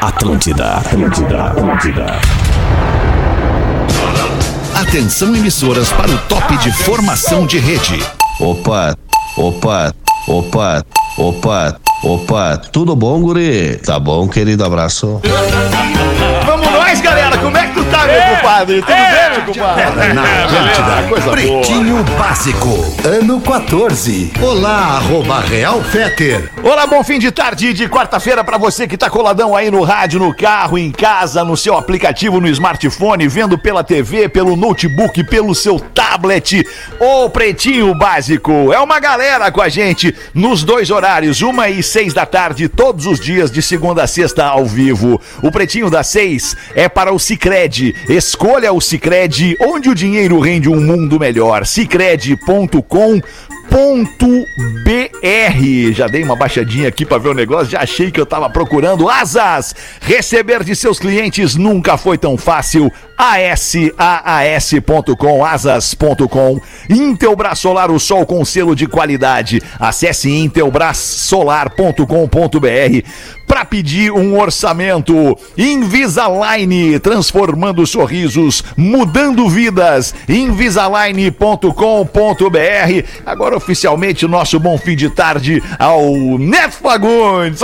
Atlântida, Atlântida, Atlântida. Atenção emissoras para o top de formação de rede. Opa, opa, opa, opa, opa. Tudo bom, guri? Tá bom, querido? Abraço. Vamos nós, galera. Como é que tu tá, meu compadre? Tudo bem, meu compadre? Na Atlântida, coisa boa. Pretinho Básico, ano 14. Olá, arroba Real Feter. Olá, bom fim de tarde de quarta-feira pra você que tá coladão aí no rádio, no carro, em casa, no seu aplicativo, no smartphone, vendo pela TV, pelo notebook, pelo seu tablet. O Pretinho Básico é uma galera com a gente nos dois horários, uma e seis da tarde, todos os dias de segunda a sexta ao vivo. O Pretinho das seis é para o Cicred. Escolha o Cicred, onde o dinheiro rende um mundo melhor. Cicred.com .br. Já dei uma baixadinha aqui para ver o negócio, já achei que eu tava procurando asas. Receber de seus clientes nunca foi tão fácil. ASAAS.com, asas.com. Intelbras Solar, o sol com selo de qualidade. Acesse intelbrasolar.com.br para pedir um orçamento. Invisalign, transformando sorrisos, mudando vidas. Invisalign.com.br. Agora oficialmente o nosso bom fim de tarde ao Neto Fagundes.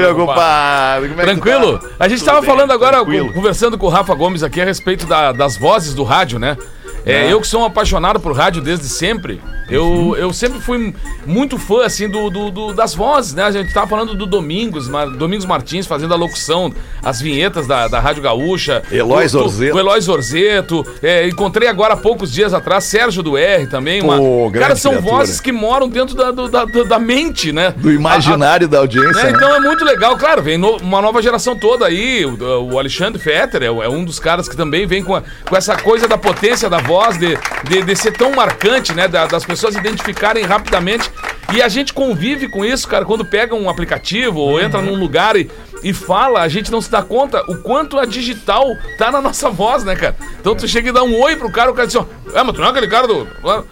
Meu compadre. é Tranquilo? tá? A gente Tudo tava bem, falando agora, tranquilo. conversando com o Rafa Gomes aqui a respeito da- das vozes do rádio, né? É, Eu que sou um apaixonado por rádio desde sempre, eu, Uhum. eu sempre fui muito fã, assim, do, do- do- das vozes, né? A gente tava falando do Domingos, Mar- Domingos Martins fazendo a locução, as vinhetas da, da Rádio Gaúcha. Eloy Zorzeto. O Eloy Zorzeto. É, encontrei agora há poucos dias atrás Sérgio do R também. Pô, Uma... grande Cara, são criatura. vozes que moram dentro da, do- da, da- mente, né? Do imaginário da audiência. Né? né? Então é muito legal, claro, vem no- uma nova geração toda aí. O, o Alexandre Fetter é, é um dos caras que também vem com, a- com essa coisa da potência da voz, de, de, de ser tão marcante, né? da- das pessoas identificarem rapidamente. E a gente convive com isso, cara, quando pega um aplicativo ou entra num lugar e, e fala, a gente não se dá conta o quanto a digital tá na nossa voz, né, cara? Então tu chega e dá um oi pro cara, o cara diz, ó, é, mas tu não é aquele cara do.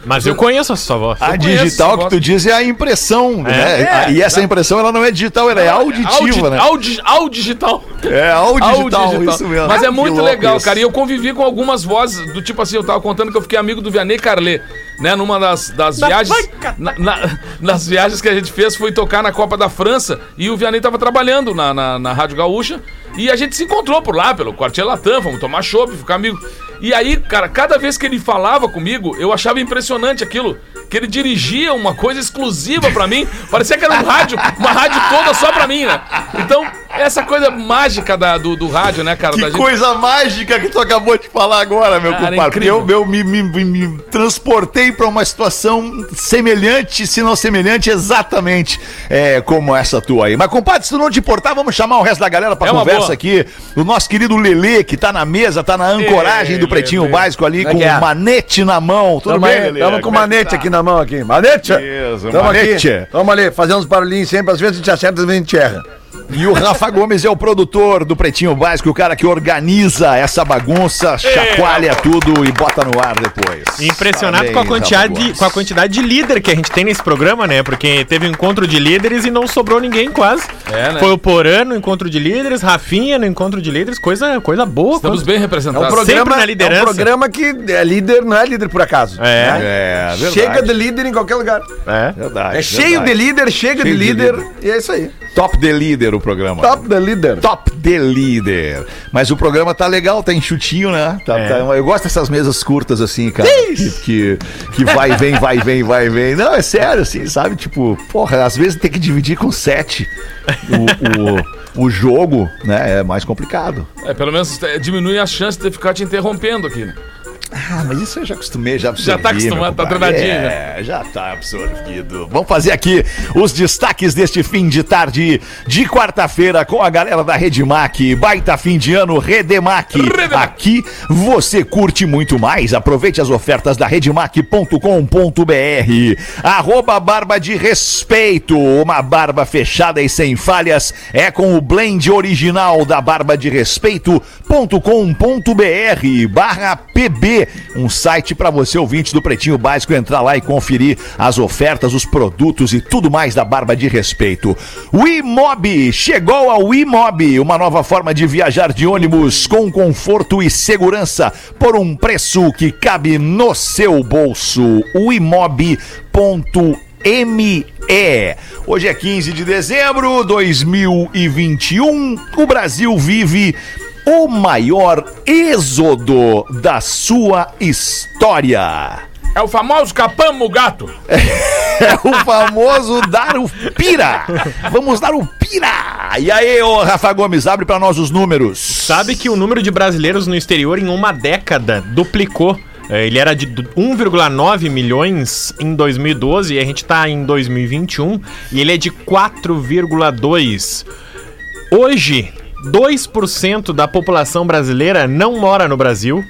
Mas eu conheço a sua voz. A digital que tu diz é a impressão, né? É, e essa impressão ela não é digital, ela é auditiva, Audi, né? audi, audigital. É audigital, Audigital. isso mesmo. Mas é muito legal, isso. cara. E eu convivi com algumas vozes do tipo assim, eu tava contando que eu fiquei amigo do Vianney Carlet, né? Numa das, das viagens. Na, na- nas viagens que a gente fez, foi tocar na Copa da França e o Vianney tava trabalhando na, na, na Rádio Gaúcha. E a gente se encontrou por lá, pelo Quartier Latam, fomos tomar chopp, ficar amigo. E aí, cara, cada vez que ele falava comigo, eu achava impressionante aquilo. Que ele dirigia uma coisa exclusiva pra mim. Parecia que era um rádio, uma rádio toda só pra mim, né? Então, essa coisa mágica da- do, do rádio, né, cara? Que da gente- coisa mágica que tu acabou de falar agora, meu Cara, compadre. Porque incrível. eu, eu me, me- me- me transportei para uma situação semelhante, se não semelhante, exatamente é, como essa tua aí. Mas, compadre, se tu não te importar, vamos chamar o resto da galera pra É uma conversa boa. aqui. O nosso querido Lelê, que tá na mesa, tá na ancoragem do Pretinho Lelê. Básico ali, Como é com é? o manete na mão. Tudo Tamo bem, aí, Lelê? Tamo com é manete tá? aqui na mão aqui. Manete? Isso, Tamo manete. aqui. Tamo ali, fazendo uns barulhinhos sempre. Às vezes a gente acerta, às vezes a gente erra. E o Rafa Gomes é o produtor do Pretinho Básico, o cara que organiza essa bagunça, chacoalha tudo e bota no ar depois. Impressionado com a, quantidade de, com a quantidade de líder que a gente tem nesse programa, né? Porque teve um encontro de líderes e não sobrou ninguém quase. É, né? Foi o Porã no encontro de líderes, Rafinha no encontro de líderes, coisa, coisa boa. Estamos coisa- bem É um representados. Sempre na É liderança. um programa que é líder, não é líder por acaso. É. né? É, verdade. Chega de líder em qualquer lugar. É. Verdade. É cheio de líder, chega Cheio de de líder, líder. e é isso aí. Top de líder o programa. Top the líder. Top de líder. Mas o programa tá legal, tá enxutinho, né? Tá, É. tá- eu gosto dessas mesas curtas assim, cara. Que, que, que vai e vem, vai e vem, vai e vem. Não, é sério, assim, sabe? Tipo, porra, às vezes tem que dividir com sete o, o, o jogo, né? É mais complicado. É, pelo menos é, diminui a chance de ficar te interrompendo aqui. né? Ah, mas isso eu já acostumei, já absorvi. Já tá acostumado, tá treinadinho, É, já tá absorvido. Vamos fazer aqui os destaques deste fim de tarde de quarta-feira com a galera da Redemac. Baita fim de ano, Redemac. Redemac. Aqui você curte muito mais. Aproveite as ofertas da redemac.com.br. Arroba Barba de Respeito. Uma barba fechada e sem falhas é com o blend original da barba de respeito.com.br barra PB. Um site para você ouvinte do Pretinho Básico entrar lá e conferir as ofertas, os produtos e tudo mais da Barba de Respeito. O Imob chegou ao Imob, uma nova forma de viajar de ônibus com conforto e segurança por um preço que cabe no seu bolso. O imob.me. Hoje é 15 de dezembro de 2021. O Brasil vive o maior êxodo da sua história. É o famoso capamo gato. É o famoso dar o pira. Vamos dar o pira. E aí, ô Rafa Gomes, abre pra nós os números. Sabe que o número de brasileiros no exterior em uma década duplicou. É, Ele era de du- 1,9 milhões em 2012 e a gente tá em 2021 e ele é de 4,2. Hoje, 2% da população brasileira não mora no Brasil.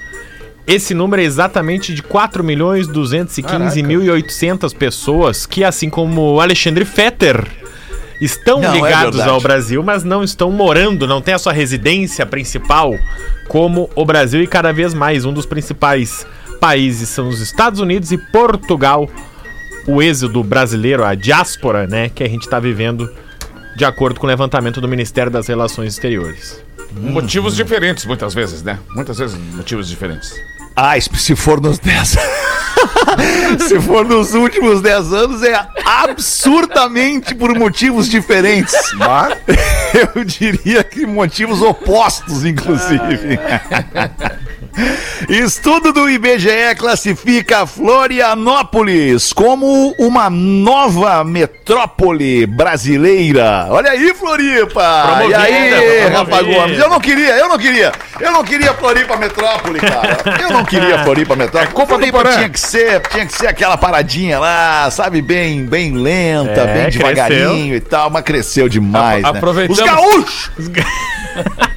Esse número é exatamente de 4 milhões 215.800 pessoas que, assim como o Alexandre Fetter, estão Não, é ligados verdade. ao Brasil, mas não estão morando, não tem a sua residência principal como o Brasil e cada vez mais um dos principais países são os Estados Unidos e Portugal. O êxodo brasileiro, a diáspora, né, que a gente está vivendo de acordo com o levantamento do Ministério das Relações Exteriores. Motivos diferentes, muitas vezes, né? Muitas vezes motivos diferentes. Ah, se for nos 10 Se for nos últimos 10 anos, é absurdamente por motivos diferentes. Eu diria que motivos opostos, inclusive. Estudo do IBGE classifica Florianópolis como uma nova metrópole brasileira. Olha aí, Floripa! Promovida, e aí. Rafa Gomes? Eu não queria, eu não queria. Eu não queria Floripa metrópole, cara. Eu não queria Floripa metrópole. É culpa Floripa tinha que ser, tinha que ser aquela paradinha lá, sabe, bem, bem lenta, É, bem cresceu. devagarinho e tal, mas cresceu demais, Apro- né? Os gaúchos!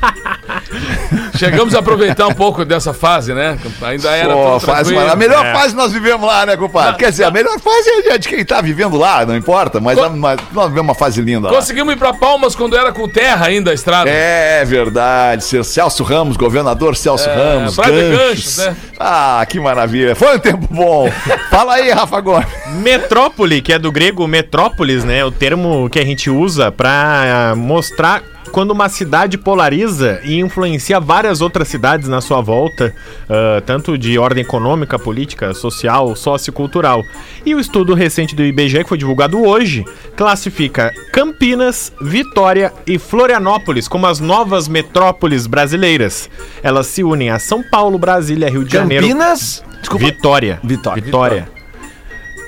Chegamos a aproveitar um pouco dessa fase, né? Ainda era Pô, fase, a melhor É. fase nós vivemos lá, né, compadre? Quer dizer, a melhor fase é de quem tá vivendo lá, não importa, mas, Co- mas nós vivemos uma fase linda lá. Conseguimos ir pra Palmas quando era com terra ainda a estrada. É verdade, seu Celso Ramos, governador Celso Ramos, Praia de ganchos. Ganchos, né? Ah, que maravilha. Foi um tempo bom. Fala aí, Rafa Gomes. Metrópole, que é do grego metrópolis, né? O termo que a gente usa pra mostrar quando uma cidade polariza e influencia várias outras cidades na sua volta, ah, tanto de ordem econômica, política, social, sociocultural. E o estudo recente do IBGE, que foi divulgado hoje, classifica Campinas, Vitória e Florianópolis como as novas metrópoles brasileiras. Elas se unem a São Paulo, Brasília, Rio de Janeiro. Campinas. Vitória. Vitória. Vitória.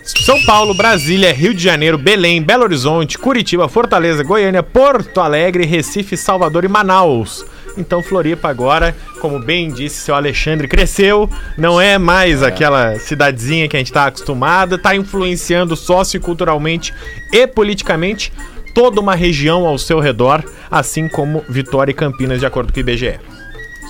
São Paulo, Brasília, Rio de Janeiro, Belém, Belo Horizonte, Curitiba, Fortaleza, Goiânia, Porto Alegre, Recife, Salvador e Manaus. Então Floripa agora, como bem disse seu Alexandre, cresceu, não é mais aquela cidadezinha que a gente está acostumado, está influenciando socioculturalmente e politicamente toda uma região ao seu redor, assim como Vitória e Campinas, de acordo com o IBGE.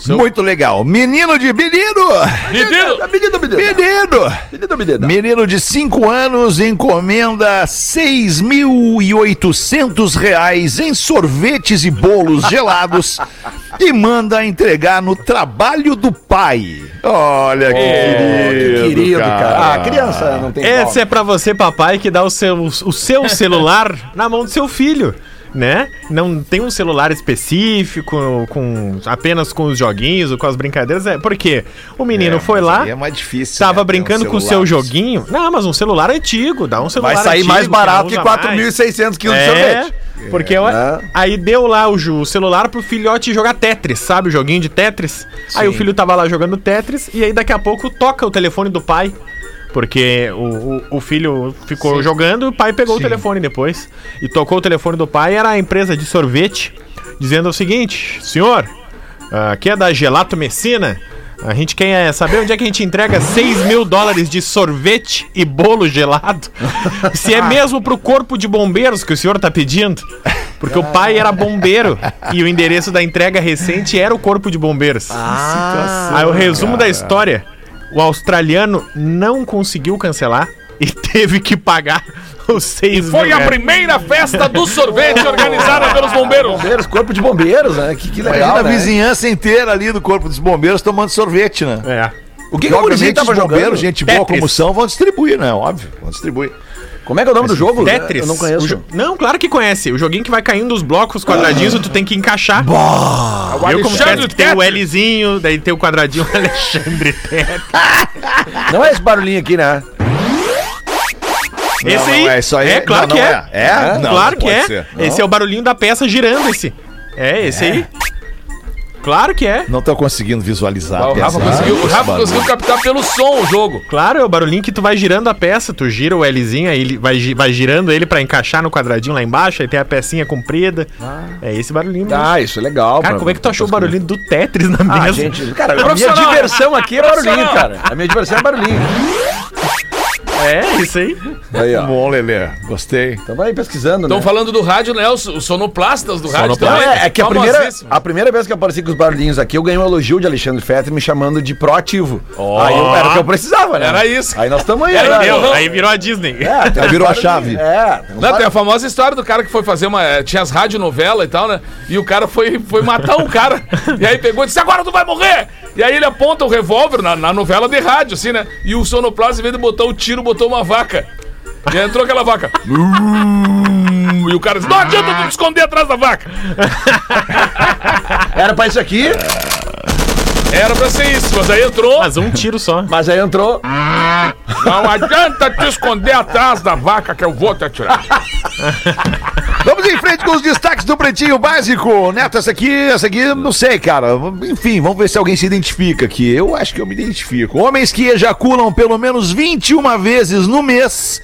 Muito legal. Menino de menino! Menino! Menino, menino. Menino! Menino, menino. Menino de 5 anos encomenda 6.800 reais em sorvetes e bolos gelados e manda entregar no trabalho do pai. Olha que querido, Querido, cara. Ah, criança não tem Essa é pra você, papai, que dá o seu, o seu celular na mão do seu filho. Né? Não tem um celular específico, com apenas com os joguinhos ou com as brincadeiras. É, porque o menino foi mas lá, É mais difícil. tava né, ter um brincando com o seu joguinho. Não, mas um celular antigo, dá um celular Vai sair antigo, mais barato que usa mais. 4.600 quilos de É, sorvete. porque eu- aí deu lá o, o celular pro filhote jogar Tetris, sabe? O joguinho de Tetris. Aí o filho tava lá jogando Tetris e aí daqui a pouco toca o telefone do pai. Porque o, o, o filho ficou jogando e o pai pegou o telefone depois. E tocou o telefone do pai, era a empresa de sorvete, dizendo o seguinte: Senhor, ah, aqui é da Gelato Messina. A gente quer saber onde é que a gente entrega 6 mil dólares de sorvete e bolo gelado. Se é mesmo pro corpo de bombeiros que o senhor tá pedindo. Porque o pai era bombeiro e o endereço da entrega recente era o corpo de bombeiros. Aí o resumo da história: o australiano não conseguiu cancelar e teve que pagar os 6 Foi mil a reais. primeira festa do sorvete organizada pelos bombeiros. Bombeiros, corpo de bombeiros, né? Que, que Imagina legal, a né? vizinhança inteira ali do Corpo dos Bombeiros tomando sorvete, né? É. O que, que o gurizinho tava jogando? gente boa Tetris. como são, vão distribuir, né? Óbvio, vão distribuir. Como é que é o nome do jogo? Tetris. Eu não conheço. jo- Não, claro que conhece. O joguinho que vai caindo os blocos, os quadradinhos, tu tem que encaixar. Viu como Alexandre tem o. Lzinho, daí tem o quadradinho Alexandre Tetris. Não é esse barulhinho aqui, né? Esse aí. não é isso aí. É, claro Não, que não é. é. É? Não, claro não que é. ser. Esse é o barulhinho da peça girando, esse. É, esse aí. Claro que é. Não tô conseguindo visualizar. Ah, o Rafa, conseguiu, o esse Rafa conseguiu captar pelo som o jogo. Claro, é o barulhinho que tu vai girando a peça, tu gira o Lzinho, aí ele vai, vai girando ele pra encaixar no quadradinho lá embaixo, aí tem a pecinha comprida. É esse barulhinho mesmo. Ah, isso é legal. Cara, como é que tu achou o barulhinho do Tetris na Ah, mesa? gente, cara, a minha diversão aqui é barulhinho, cara. A minha diversão é barulhinho. É, isso aí. Aí, ó. Bom, Lelê. Gostei. Então vai pesquisando, Estão né? falando do rádio, né? Os, os sonoplastas do rádio Não, também. é, é que a primeira, famosíssimo. a primeira vez que eu apareci com os barulhinhos aqui, eu ganhei um elogio de Alexandre Fetter me chamando de proativo. Aí eu, era o que eu precisava, né? Era isso. Aí nós estamos aí, Era né? eu. Aí virou a Disney. É, tem Aí virou a chave. É, tem uns Não, tem a famosa história do cara que foi fazer uma. eh, Tinha as radionovelas e tal, né? E o cara foi, foi matar um cara. E aí pegou e disse: Agora tu vai morrer! E aí ele aponta o revólver na, na novela de rádio, assim, né? E o sonoplasta, em vez de botar o tiro, botou uma vaca. E entrou aquela vaca. E o cara disse: Não adianta tu te esconder atrás da vaca. Era pra isso aqui, Era pra ser isso, mas aí entrou. Mas um tiro só. mas aí entrou. Não adianta te esconder atrás da vaca que eu vou te atirar. Vamos em frente com os destaques do Pretinho Básico. Neto, essa aqui, essa aqui, não sei, cara. Enfim, vamos ver se alguém se identifica aqui. Eu acho que eu me identifico. Homens que ejaculam pelo menos 21 vezes no mês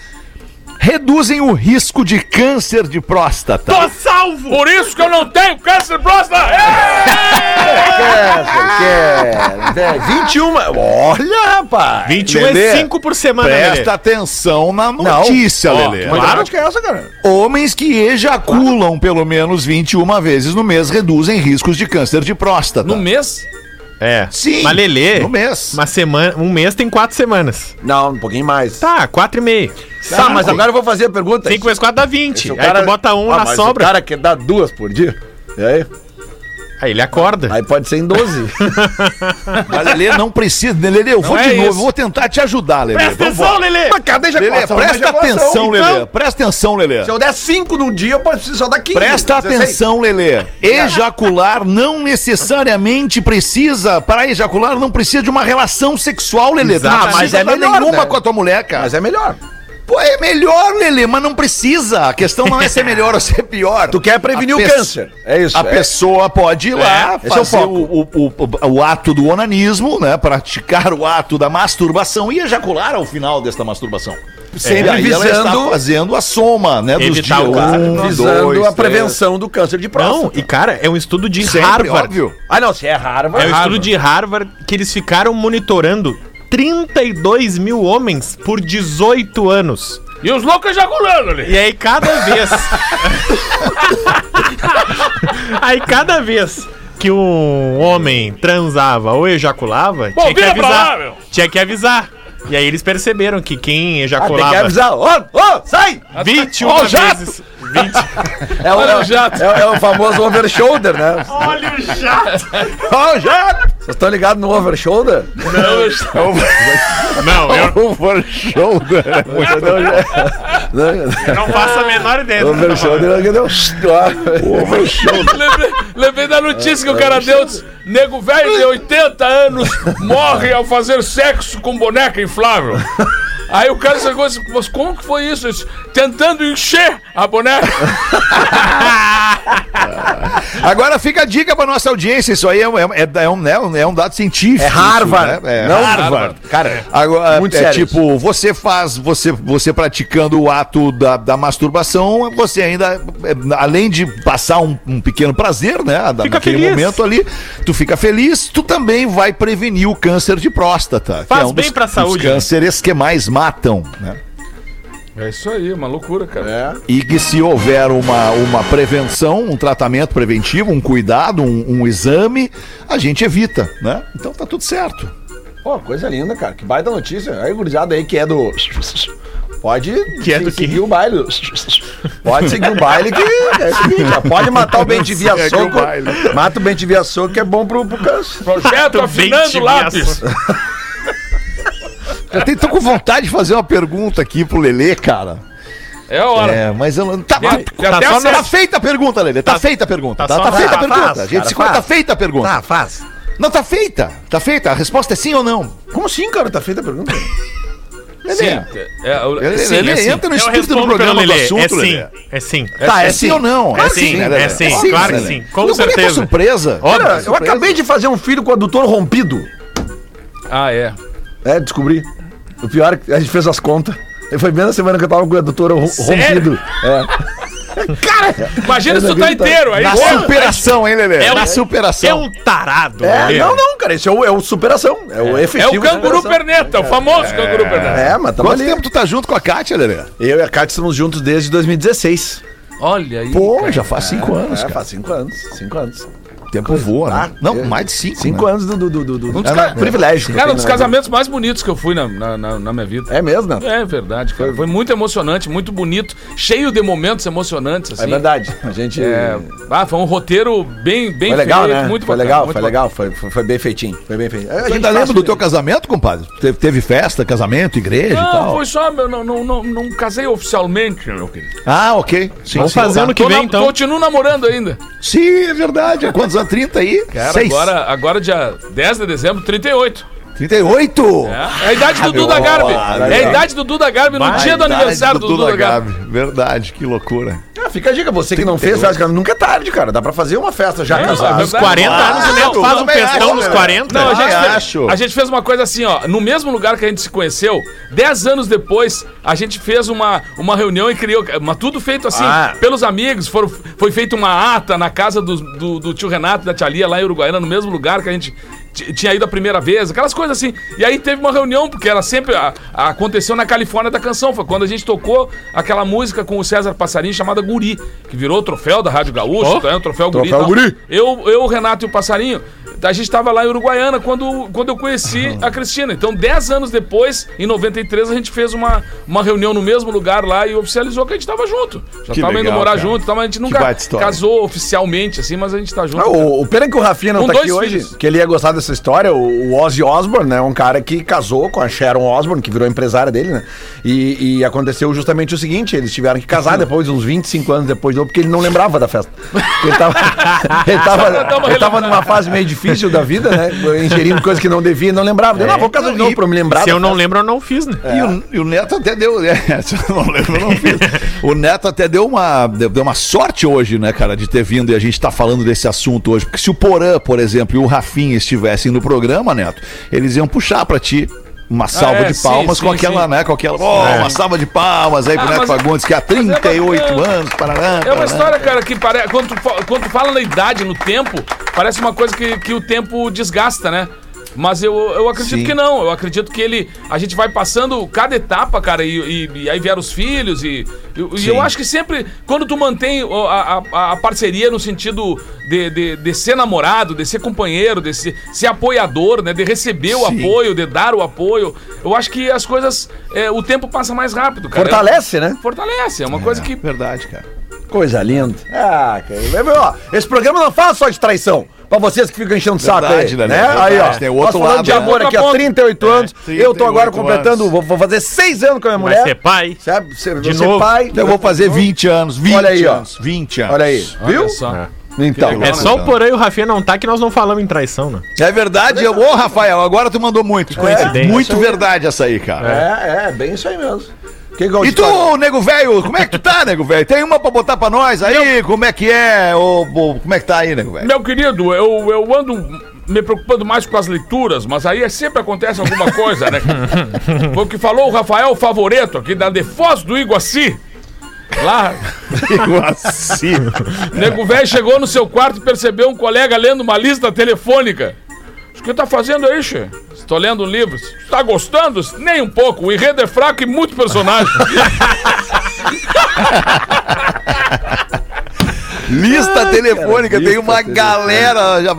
reduzem o risco de câncer de próstata. Tô salvo! Por isso que eu não tenho câncer de próstata! Quer, quer, 21. Olha, rapaz. 21 Lelê, é 5 por semana, Presta Lelê. atenção na notícia, Lelê. Mas claro. que é essa, cara? Homens que ejaculam pelo menos 21 vezes no mês reduzem riscos de câncer de próstata. No mês? É. Sim, Mas Lelê, no mês. uma semana, um mês tem quatro semanas. Não, um pouquinho mais. Tá, quatro e meio. Tá, mas agora eu vou fazer a pergunta. 5 vezes 4 dá 20. Se o Aí tu bota um Ah, na sobra. O cara quer dar duas por dia. E aí? Aí ele acorda. Aí pode ser em 12. Mas Lelê não precisa. Lelê, eu vou Não de é novo, isso. eu vou tentar te ajudar, Lelê. Presta atenção, embora. Lelê! Mas cada Lelê, ejaculação, presta uma ejaculação. atenção, Então, Lelê. Presta atenção, Lelê. Se eu der 5 num dia, eu preciso só dar 15. Presta 16. atenção, Lelê. Ejacular não necessariamente precisa, para ejacular, não precisa de uma relação sexual, Lelê. Tu não precisa mas é dar melhor, nenhuma né? com a tua mulher, cara. Mas é melhor. Pô, é melhor, Lelê, mas não precisa. A questão não é ser melhor ou ser pior. Tu quer prevenir A o câncer. É isso. A é. pessoa pode ir lá esse é o fazer foco. o, o, o, o ato do onanismo, né? Praticar o ato da masturbação e ejacular ao final desta masturbação. Sempre e está visando- fazendo a soma, né? Dos dias o câncer. um, Visando dois, a três. prevenção do câncer de próstata. Não, e cara, é um estudo de Sempre, Harvard. óbvio. Ah, não, se é Harvard. É um estudo de Harvard que eles ficaram monitorando 32 mil homens por 18 anos. E os loucos ejaculando ali. E aí cada vez. aí cada vez que um homem transava ou ejaculava, Bom, tinha que avisar. lá, tinha que avisar. E aí eles perceberam que quem Ah, tem que ejaculava avisar. Ô, ô, sai! 21 Ó, o jato! vezes. 20... É o, Olha é, o jato. é, é o famoso over shoulder, né? Olha o jato! Ó, jato! Vocês estão ligados no over shoulder? Não, eu Over shoulder. não faço a menor ideia. over tá shoulder é que deu. lembrei, lembrei da notícia que o cara deu. Nego velho de 80 anos morre ao fazer sexo com boneca inflável. Aí o cara chegou disse, mas como que foi isso? Disse, Tentando encher a boneca. Agora fica a dica pra nossa audiência. Isso aí é, um- é, é um, né, um- é um dado científico. É Harvard, isso, né? É não Harvard. Cara, Agora, Muito é sério tipo, você faz, você, você praticando o ato da, da masturbação, você ainda, é, além de passar um, um pequeno prazer, né? da- Fica naquele feliz. momento ali, tu fica feliz, tu também vai prevenir o câncer de próstata. Faz que é um bem dos, pra saúde? Cânceres que mais matam, né? É isso aí, uma loucura, cara. E que se houver uma, uma prevenção, um tratamento preventivo, um cuidado, um, um exame, a gente evita, né? Então tá tudo certo. Pô, coisa linda, cara. Que baita notícia. Aí, gurizada aí que é do. Pode Que é do seguir o baile. Pode seguir o baile que é o seguinte, pode matar o bem de via soco. Mata o bem de via soco que é bom pro, pro câncer. Projeto afinando lápis. Eu tenho- tô com vontade de fazer uma pergunta aqui pro Lelê, cara. É a hora. É, mas eu não. Tá, tá, tá, tá feita a pergunta, Lelê. Tá, feita a pergunta. Tá, só- tá feita a pergunta. faz, a gente cara, se conta, tá feita a pergunta. Tá, faz. Não, tá feita. Tá feita. A resposta é sim ou não? Como assim, cara? Tá feita a pergunta. Sim. É, é, o- Lelê, sim, Lelê, é sim. entra no Eu espírito do programa do Lelê. assunto, É sim, Lelê. é sim. Tá, é, sim ou não? É sim, né, é Lelê? sim, claro que Lelê? sim, com Não, é é certeza. surpresa. Cara, eu acabei de fazer um filho com o adutor rompido. Ah, é. É, descobri. O pior é que a gente fez as contas. E Foi bem na semana que eu tava com o Sério? rompido. É. Cara, Imagina se tu tá acredito. inteiro aí. Na Pô, superação, hein, Lelê? É Na um- superação. É um tarado, é, não, não, cara, esse é o, é o superação. É o É efetivo. o canguru perneta, o famoso canguru perneta. É, mas tamo Quanto ali. tempo tu tá junto com a Kátia, Lelê? Eu e a Kátia estamos juntos desde 2016. Olha aí. Pô, cara. já faz cinco anos, É, cara. faz cinco anos. Cinco anos. Tempo voa, né? Ah, Não, é. mais de cinco. Cinco né? anos do, do, do, do, do- Um dos é, ca- privilégio. eu Cara, um dos na casamentos mais bonitos que eu fui na, na, na- na minha vida. É mesmo, né? É verdade, cara. Foi muito emocionante, muito bonito, cheio de momentos emocionantes, assim. É verdade. A gente. É, ah, foi um roteiro bem, bem Foi legal, feito, né? muito foi bacana, legal, muito foi legal, foi, foi, foi bem feitinho. Foi bem feitinho. Gente ainda faz- lembra do teu casamento, compadre? Teve, teve festa, casamento, igreja e Não, tal? foi só, meu, não, não, não, não casei oficialmente, meu querido. Ah, ok. Sim, Vamos sim. fazer ano que vem, então. Continuo namorando ainda. Sim, é verdade. Há quantos anos? 30 aí? Cara, Seis. agora, agora dia 10 de dezembro, 38. 38! É, é a idade do Duda meu, Garbi. É a idade do Duda Garbi no dia do aniversário do Duda Garbi. Verdade, que loucura. Ah, fica a dica, você que não fez festa, cara, nunca é tarde, cara. Dá pra fazer uma festa já É, casado. é Os 40 anos o Neto faz um festão nos né? 40. Não, a gente, Ah, fez, acho. a gente fez uma coisa assim, ó. No mesmo lugar que a gente se conheceu, 10 anos depois, a gente fez uma, uma reunião e criou. Mas tudo feito assim, Ah. pelos amigos. Foram, foi feita uma ata na casa do, do, do tio Renato e da tia Lia, lá em Uruguaiana, no mesmo lugar que a gente tinha ido a primeira vez, aquelas coisas assim. E aí teve uma reunião, porque era sempre. a- a- aconteceu na Califórnia da canção. Foi quando a gente tocou aquela música com o César Passarinho chamada Guri, que virou o troféu da Rádio Gaúcho, tá, o troféu Guri. e Troféu tal. Guri. Eu, eu, o Renato e o Passarinho, a gente estava lá em Uruguaiana quando, quando eu conheci a Cristina. Então, 10 anos depois, em 93, a gente fez uma, uma reunião no mesmo lugar lá e oficializou que a gente estava junto. Já estava indo morar cara. junto, então a gente nunca casou oficialmente, assim, mas a gente tá junto. Ah, o, o pena é que o Rafinha não Com tá aqui hoje, filhos. que ele ia gostar dessa história. O, o Ozzy Osbourne, né? Um cara que casou com a Sharon Osbourne, que virou empresária dele, né? E, e aconteceu justamente o seguinte: eles tiveram que casar depois, uns 25 anos depois, de novo, porque ele não lembrava da festa. Ele tava, ele tava, ele tava numa fase meio difícil da vida, né? Ingerindo coisas que não devia e não lembrava. Ele, não, vou casar de novo pra me lembrar. Se eu não festa." lembro, eu não fiz, né? E, o, e o Neto até deu. É, se eu não lembro, eu não fiz. O Neto até deu uma, deu deu uma sorte hoje, né, cara, de ter vindo e a gente tá falando desse assunto hoje. Porque se o Porã, por exemplo, e o Rafinha estivessem no programa, Neto, eles iam puxar pra ti. Uma salva é, de sim, palmas sim, com aquela, sim. né? Com aquela. Oh, uma salva de palmas aí pro Ah, Neto mas- Fagundes, que há mas é 38 bacana. anos. Parará, É uma história, cara, que parece. Quando, tu fa- quando tu fala na idade, no tempo, parece uma coisa que, que o tempo desgasta, né? Mas eu, eu acredito Sim. que não. Eu acredito que ele. A gente vai passando cada etapa, cara, e, e- e aí vieram os filhos. E, e- eu acho que sempre, quando tu mantém a, a- a parceria no sentido de, de, de ser namorado, de ser companheiro, de ser, ser apoiador, né? De receber o Sim. apoio, de dar o apoio, eu acho que as coisas. é, o tempo passa mais rápido, cara. Fortalece, né? Fortalece. É uma coisa que. Verdade, cara. Coisa linda. Ah, cara. Esse programa não fala só de traição. Pra vocês que ficam enchendo o saco Verdade, aí. Né? verdade. Aí, ó. Tem o nós outro falando lado, de né? amor aqui há Outra 38 anos. eu tô agora 38 completando, anos. vou, vou fazer 6 anos com a minha Vai mulher. ser pai. Sabe? Ser, De ser novo. pai. Eu vou fazer 20 anos, 20 Olha aí, ó. anos, 20 anos. Olha aí. Viu? Só. Então. legal. É só o Porã e o Rafinha não tá que nós não falamos em traição, né? É verdade. eu- Ô, Rafael, agora tu mandou muito. coincidência. muito verdade essa aí, cara. É, é, bem isso aí mesmo. E tu, nego velho, como é que tu tá, nego velho? Tem uma pra botar pra nós aí? Como é que é? Ô, ô, como é que tá aí, nego velho? Meu querido, eu, eu ando me preocupando mais com as leituras, mas aí sempre acontece alguma coisa, né? Foi o que falou o Rafael Favoreto, aqui da Defoz do Iguaci. Lá, assim. nego velho chegou no seu quarto e percebeu um colega lendo uma lista telefônica. O que tá fazendo aí, che? Estou lendo um livro. Tá gostando? Nem um pouco. O enredo é fraco e muito personagem. Lista telefônica, tem lista uma galera, já,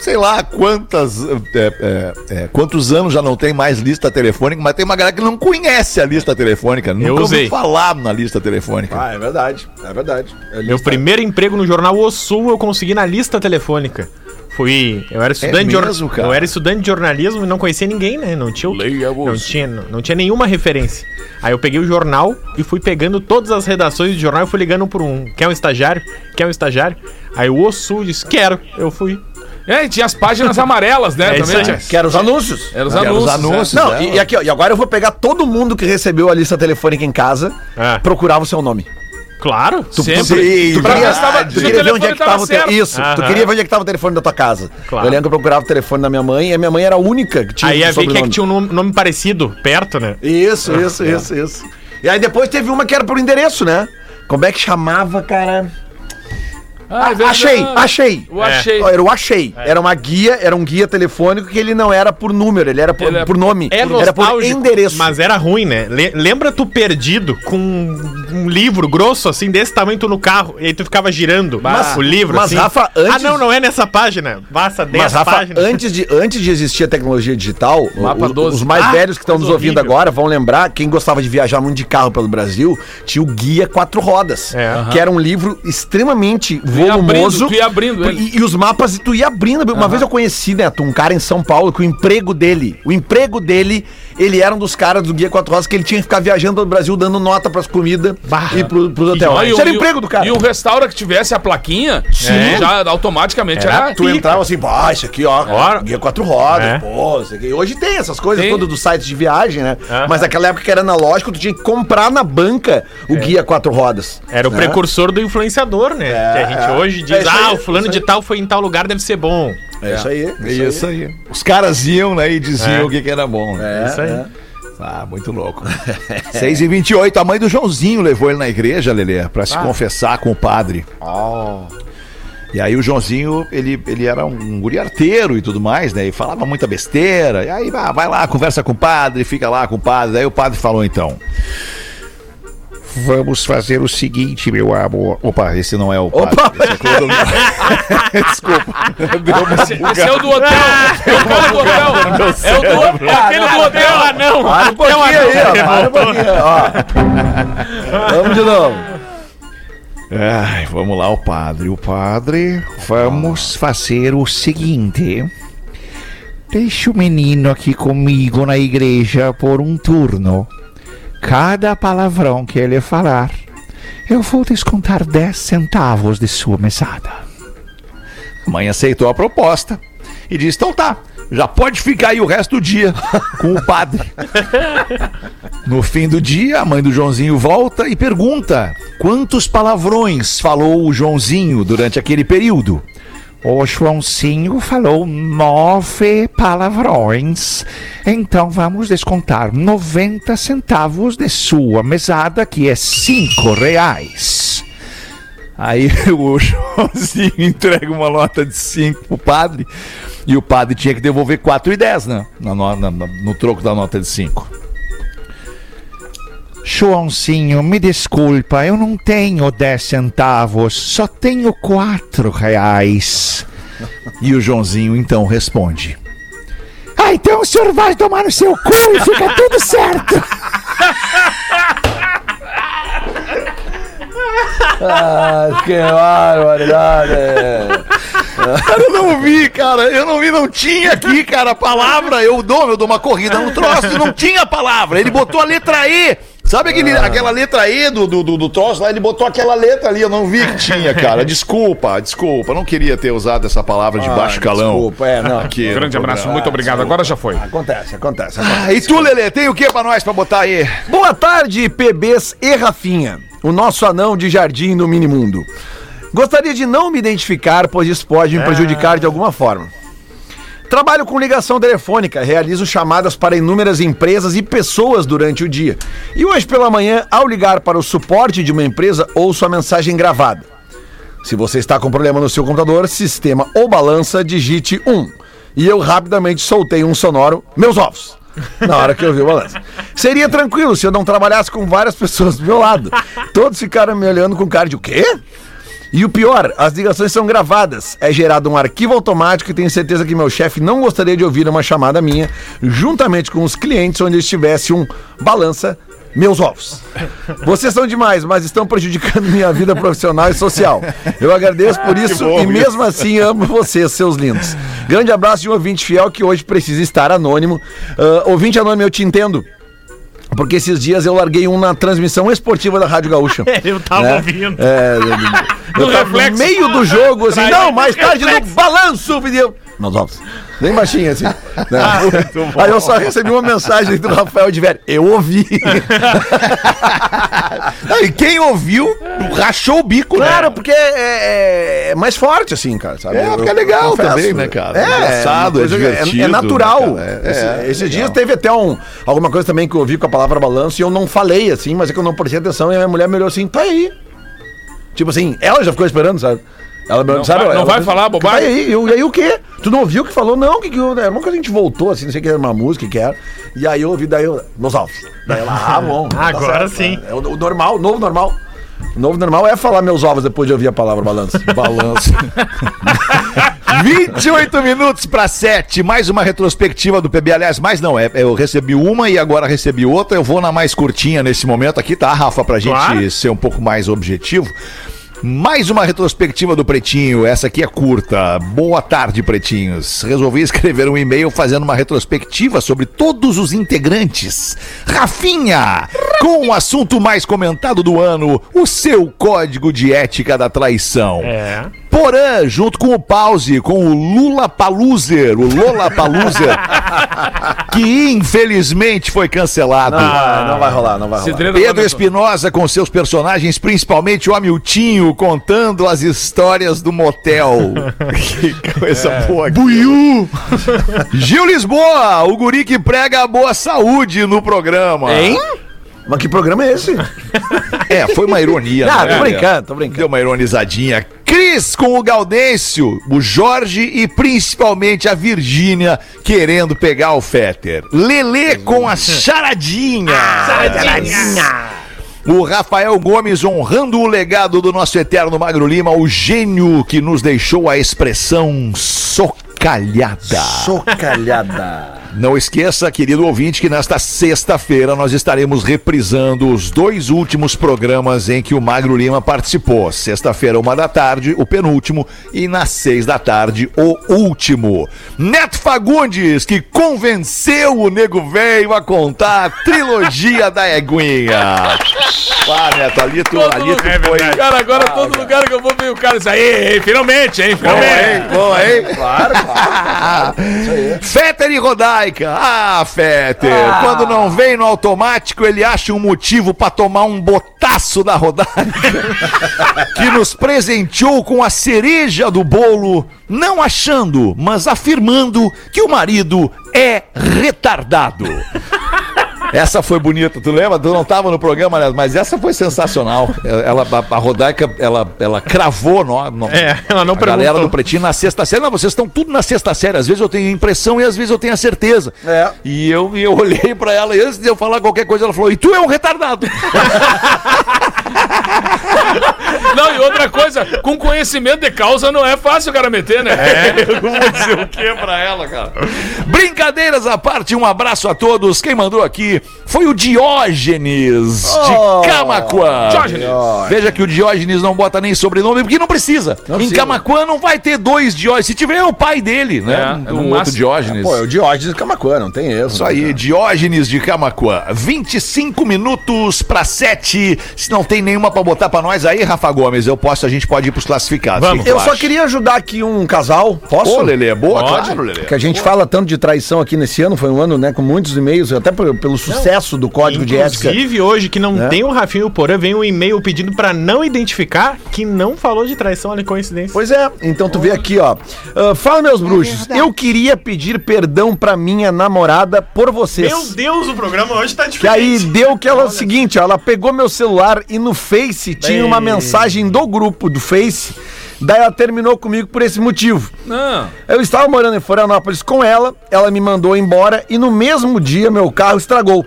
sei lá quantas, é, é, é, quantos anos já não tem mais lista telefônica, mas tem uma galera que não conhece a lista telefônica, nunca ouviu falar na lista telefônica. Ah, é verdade. É verdade. É Meu primeiro emprego no jornal O Sul eu consegui na lista telefônica. Fui. Eu era estudante de jor- mesmo, cara? Eu era estudante de jornalismo e não conhecia ninguém, né? Não tinha Leia não tinha, não, tinha nenhuma referência. Aí eu peguei o jornal e fui pegando todas as redações de jornal e fui ligando por um. Quer um estagiário? Quer um estagiário? Aí o Ossu disse, quero. Eu fui. É, e tinha as páginas amarelas, né? É também tinha. Que eram os anúncios. Eram os Era anúncios. os anúncios. Não, né? e, e aqui, ó, e agora eu vou pegar todo mundo que recebeu a lista telefônica em casa, É. procurava o seu nome. Claro. Tu, Sempre. tu, tu tava- tu o queria ver onde é que tava o telefone. Isso, tu queria ver onde é que tava o telefone da tua casa. Claro. Eu lembro que eu procurava o telefone da minha mãe e a minha mãe era a única que tinha Aí ia ver quem é que tinha um nome, nome parecido, perto, né? Isso, isso, isso, isso. E aí depois teve uma que era por endereço, né? Como é que chamava, cara? Ah, é verdade. achei, achei. Eu achei. Ó, Era o achei. Era uma guia, era um guia telefônico que ele não era por número, ele era por, Ele é- por nome. É era por endereço. Mas era ruim, né? Le- lembra tu perdido com um livro grosso, assim, desse tamanho, tu no carro, e aí tu ficava girando Mas- o livro, mas, assim. Rafa, Ah, antes- não, não é nessa página. Basta 10 Mas, Rafa, páginas. antes de, antes de existir a tecnologia digital, Mapa os, 12. os mais Ah, velhos que estão nos ouvindo horrível. agora vão lembrar, quem gostava de viajar muito de carro pelo Brasil, tinha o Guia Quatro Rodas, É. que era um livro extremamente ia abrindo, volumoso. tu ia abrindo ele. E, e os mapas, e tu ia abrindo. Uma vez eu conheci, Neto, um cara em São Paulo que o emprego dele, o emprego dele, ele era um dos caras do Guia Quatro Rodas que ele tinha que ficar viajando pelo Brasil dando nota pras comidas e pro, pros hotéis. Isso o- era o- emprego do cara. E um restaurante que tivesse a plaquinha, já automaticamente Era era. Tu entrava assim, pá, isso aqui, ó, Ora. guia quatro rodas, É. pô, isso aqui. Hoje tem essas coisas Tem. todas dos sites de viagem, né? Aham. Mas naquela época que era analógico, tu tinha que comprar na banca o guia quatro rodas. Era o né? precursor do influenciador, né? que a gente é. hoje É diz, aí, ah, o fulano de aí. tal foi em tal lugar, deve ser bom. É isso aí. É isso aí. Os caras iam, né, e diziam É. o que, que era bom. né? É, Isso aí. é. Ah, muito louco. 6 e 28 a mãe do Joãozinho levou ele na igreja, Lelê, pra se confessar com o padre. E aí o Joãozinho, ele, ele era um guri arteiro e tudo mais, né? E falava muita besteira. E aí, ah, vai lá, conversa com o padre, fica lá com o padre. Aí o padre falou então. Vamos fazer o seguinte, meu amor. Opa, esse não é o padre. Opa! Esse é. Desculpa. Deu uma Esse, esse é o do hotel. É o cara do hotel. É o do, é aquele do hotel. Ah, não! Para um pouquinho aí, ó. Para um pouquinho, ó. Vamos de novo. Ai, vamos lá, o padre. O padre, vamos fazer o seguinte. Deixa o menino aqui comigo na igreja por um turno. Cada palavrão que ele falar, eu vou descontar 10 centavos de sua mesada. A mãe aceitou a proposta e disse: então tá, já pode ficar aí o resto do dia com o padre. No fim do dia, a mãe do Joãozinho volta e pergunta: quantos palavrões falou o Joãozinho durante aquele período? O Joãozinho falou nove palavrões. Então vamos descontar 90 centavos de sua mesada, que é cinco reais. Aí o Joãozinho entrega uma nota de 5 pro padre e o padre tinha que devolver 4,10 né? No- na- na- no troco da nota de 5. Joãozinho, me desculpa, eu não tenho 10 centavos, só tenho quatro reais. E o Joãozinho então responde: Ah, então o senhor vai tomar no seu cu e fica tudo certo. Ah, que barbaridade. Cara, eu não vi, cara. Eu não vi, não tinha aqui, cara, a palavra. Eu dou, eu dou uma corrida no troço e não tinha a palavra. Ele botou a letra E. Sabe aquele, aquela letra E do, do, do, do troço lá? Ele botou aquela letra ali. Eu não vi que tinha, cara. Desculpa, desculpa. Não queria ter usado essa palavra de baixo calão. Desculpa, é, não. Aqui, Um grande abraço, muito obrigado. Agora já foi. Acontece, acontece. acontece. Ah, e tu, Lelê, tem o que pra nós pra botar aí? Boa tarde, PBs e Rafinha, o nosso anão de jardim no Minimundo. Gostaria de não me identificar, pois isso pode me prejudicar de alguma forma. Trabalho com ligação telefônica, realizo chamadas para inúmeras empresas e pessoas durante o dia. E hoje pela manhã, ao ligar para o suporte de uma empresa, ouço a mensagem gravada. Se você está com problema no seu computador, sistema ou balança, digite 1. E eu rapidamente soltei um sonoro, meus ovos. Na hora que eu vi o balanço. Seria tranquilo se eu não trabalhasse com várias pessoas do meu lado. Todos ficaram me olhando com cara de o quê? E o pior, as ligações são gravadas. É gerado um arquivo automático e tenho certeza que meu chefe não gostaria de ouvir uma chamada minha, juntamente com os clientes, onde estivesse um balança Meus ovos. Vocês são demais, mas estão prejudicando minha vida profissional e social. Eu agradeço por isso e mesmo assim amo vocês, seus lindos. Grande abraço de um ouvinte fiel que hoje precisa estar anônimo. Ah, ouvinte anônimo, eu te entendo. Porque esses dias eu larguei um na transmissão esportiva da Rádio Gaúcha. Eu tava né? ouvindo. É, eu No tava no meio do jogo, assim, não, mais tarde no balanço, pediu. Meus ovos. Bem baixinho, assim. né? Aí eu só recebi uma mensagem do Rafael de Velho. Eu ouvi. Não, e quem ouviu, rachou o bico, Claro, né? porque é, é mais forte, assim, cara, sabe? É, porque é legal confesso. também, né, cara? É, É engraçado, uma é coisa- divertido, É, natural. né? É, Esse- é, esses dias teve até um, alguma coisa também que eu ouvi com a palavra balanço e eu não falei, assim, mas é que eu não prestei atenção e a minha mulher me olhou assim, tá aí. Tipo assim, ela já ficou esperando, sabe? Ela, Não sabe, vai- não ela- vai falar bobagem? Tá aí, eu- e aí o quê? Tu não ouviu o que falou? Não, que, que era uma coisa que a gente voltou, assim, não sei o que era uma música que era. E aí eu ouvi, daí eu, meus alvos. Daí ela, ah, bom. tá Agora certo, sim. É o, o normal, o novo normal. O novo normal é falar meus ovos depois de ouvir a palavra balanço. Balanço. 28 minutos para 7, mais uma retrospectiva do PB. Aliás, mais não, é, eu recebi uma e agora recebi outra. Eu vou na mais curtinha nesse momento aqui, tá, Rafa? Pra gente Claro. ser um pouco mais objetivo. Mais uma retrospectiva do Pretinho, essa aqui é curta. Boa tarde, Pretinhos. Resolvi escrever um e-mail fazendo uma retrospectiva sobre todos os integrantes. Rafinha, com o assunto mais comentado do ano, o seu código de ética da traição. É. Porã, junto com o Pause, com o Lula Paluser, o Lola Paluser, que infelizmente foi cancelado. Ah, não vai rolar, não vai rolar. Pedro. Espinosa com seus personagens, principalmente o Contando as histórias do motel. que coisa boa. Buiu! Gil Lisboa, o guri que prega a boa saúde no programa. Hein? Mas que programa é esse? É, foi uma ironia. Ah, né? tô brincando, tô brincando. Deu uma ironizadinha. Cris com o Gaudêncio, o Jorge e principalmente a Virgínia querendo pegar o Fetter. Lelê com a charadinha. charadinha. O Rafael Gomes honrando o legado do nosso eterno Magro Lima, o gênio que nos deixou a expressão socalhada. Socalhada. Não esqueça, querido ouvinte, que nesta sexta-feira nós estaremos reprisando os dois últimos programas em que o Magro Lima participou. Sexta-feira, uma da tarde, o penúltimo, e na seis da tarde, o último. Neto Fagundes, que convenceu o nego velho a contar a trilogia da Eguinha. Ah, Neto, ali tu, ali tu foi. Cara, agora todo lugar que eu vou ver o cara diz, aí, finalmente, hein, Boa, finalmente. hein? Boa, hein? Claro, claro. Fetter e Rodaica. Ah, Fetter. Quando não vem no automático, ele acha um motivo pra tomar um botaço da Rodaica. que nos presenteou com a cereja do bolo, não achando, mas afirmando que o marido é retardado. Essa foi bonita, tu lembra? Tu não tava no programa, né? mas essa foi sensacional. Ela, a, a Rodaica, ela, ela cravou no, no- É, ela não a galera perguntou. do Pretinho na sexta série. Não, vocês estão tudo na sexta série. Às vezes eu tenho impressão e às vezes eu tenho a certeza. É. E eu, e eu olhei pra ela e antes de eu falar qualquer coisa, ela falou: E tu é um retardado. Não, e outra coisa, com conhecimento de causa não é fácil o cara meter, né? É. Eu vou dizer o que pra ela, cara? Brincadeiras à parte, um abraço a todos. Quem mandou aqui foi o Diógenes Oh, de Camaquã. Diógenes. Veja que o Diógenes não bota nem sobrenome porque não precisa. em precisa. Camaquã não vai ter dois Diógenes. Se tiver, é o pai dele, né? É, é um no outro máximo. Diógenes. Pô, é o Diógenes Camacuã, não tem erro. Isso aí, Diógenes de Camaquã. 25 minutos para 7. Se não tem nenhuma para botar para nós aí, Rafa Gomes, eu posso, a gente pode ir pros classificados. Vamos. Que que Eu só queria ajudar aqui um casal. Posso? Ô, Lelê, boa, Pode. claro, Lelê. Que a gente fala tanto de traição aqui nesse ano, foi um ano, né, com muitos e-mails, até pelo, pelo sucesso do código de ética. Inclusive, hoje, que não Né? tem o Rafinha e o Porã, vem um e-mail pedindo pra não identificar que não falou de traição, olha que coincidência. Pois é, então tu vê aqui, ó. Ah, fala, meus bruxos. Eu queria pedir perdão pra minha namorada por vocês. Meu Deus, o programa hoje tá Que diferente. aí deu que ela é o seguinte, ó, ela pegou meu celular e no Face tinha uma mensagem do grupo do Face. Daí ela terminou comigo por esse motivo. Não. Eu estava morando em Florianópolis com ela, ela me mandou embora e no mesmo dia meu carro estragou.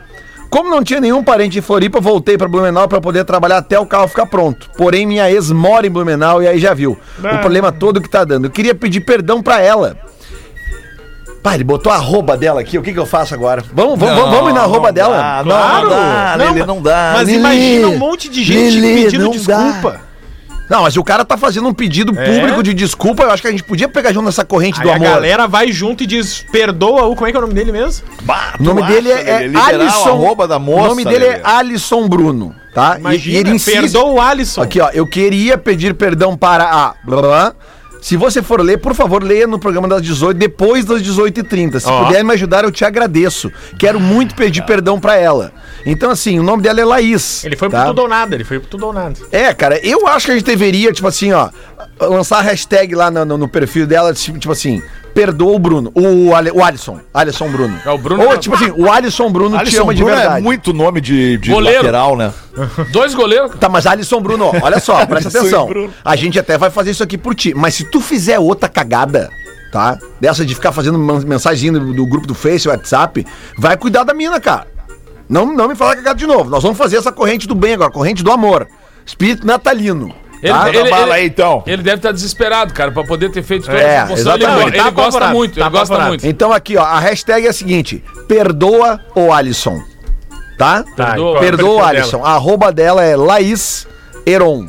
Como não tinha nenhum parente em Floripa, voltei para Blumenau para poder trabalhar até o carro ficar pronto. Porém, minha ex mora em Blumenau e aí já viu o problema todo que tá dando. Eu queria pedir perdão para ela. Pá, ele botou a arroba dela aqui, o que que eu faço agora? Vamos, vamos, vamos, vamos ir na arroba dela? Dá, Claro. Não, dá, Não, Lelê, mas- não dá. Mas Lelê, imagina um monte de gente Lelê, pedindo não desculpa. Não, mas o cara tá fazendo um pedido É? público de desculpa, eu acho que a gente podia pegar junto nessa corrente Aí do a amor. galera vai junto e diz, perdoa o... Como é que é o nome dele mesmo? Bah, O nome tu dele acha, é, é Alisson. da moça, o nome dele Lelê. é Alisson Bruno, tá? E- Imagina, e, ele insiste. perdoa o Alisson. Aqui, ó, eu queria pedir perdão para a. blá, blá, blá. Se você for ler, por favor, leia no programa das 18, depois das 18h30. Se Ó. puder me ajudar, eu te agradeço. Quero muito pedir perdão pra ela. Então, assim, o nome dela é Laís. Ele foi tá? pro tudo ou nada, ele foi pro tudo ou nada. É, cara, eu acho que a gente deveria, tipo assim, ó, lançar a hashtag lá no, no- no perfil dela, tipo assim, perdoa o Bruno, o, Ale- o Alisson, Alisson Bruno. É, o Bruno Ou, tá- tipo assim, o Alisson Bruno te Alisson ama de Bruno verdade. é muito nome de, de Goleiro. lateral, né? Dois goleiros. Tá, mas Alisson Bruno, ó, olha só, presta Alisson atenção. Bruno. A gente até vai fazer isso aqui por ti, mas se tu fizer outra cagada, tá? Dessa de ficar fazendo mensagem do, do grupo do Face, WhatsApp, vai cuidar da mina, cara. Não, não me fala cagada de novo. Nós vamos fazer essa corrente do bem agora, corrente do amor. Espírito natalino. Ele, tá? ele- Fala ele- aí, então. ele deve estar desesperado, cara, pra poder ter feito toda É, essa função. Ele, exatamente. ele Tá gosta muito, tá ele gosta apavorado. muito. Então aqui, ó, a hashtag é a seguinte: perdoa o Alisson. Tá? Tá, Perdoa. é o Perdoa o Alisson. dela? A arroba dela é Laís Heron.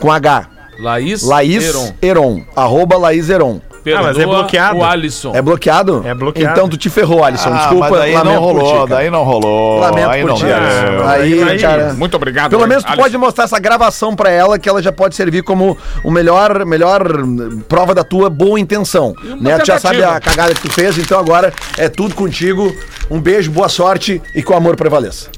Com H. Laís, Laís Heron. Heron. Arroba Laís Heron. Perdoa mas é bloqueado. o Alisson. É bloqueado? É bloqueado. Então tu te ferrou, Alisson. Ah, Desculpa, mas daí não lamento por ti, rolou, cara. daí não rolou. Lamento aí por não ti. Alisson. Aí, aí, cara. Muito obrigado. Pelo menos tu Alisson. pode mostrar essa gravação pra ela, que ela já pode servir como o melhor, melhor hum, prova da tua boa intenção. Né? Tu já sabe a cagada que tu fez, então agora é tudo contigo. Um beijo, boa sorte e que o amor prevaleça.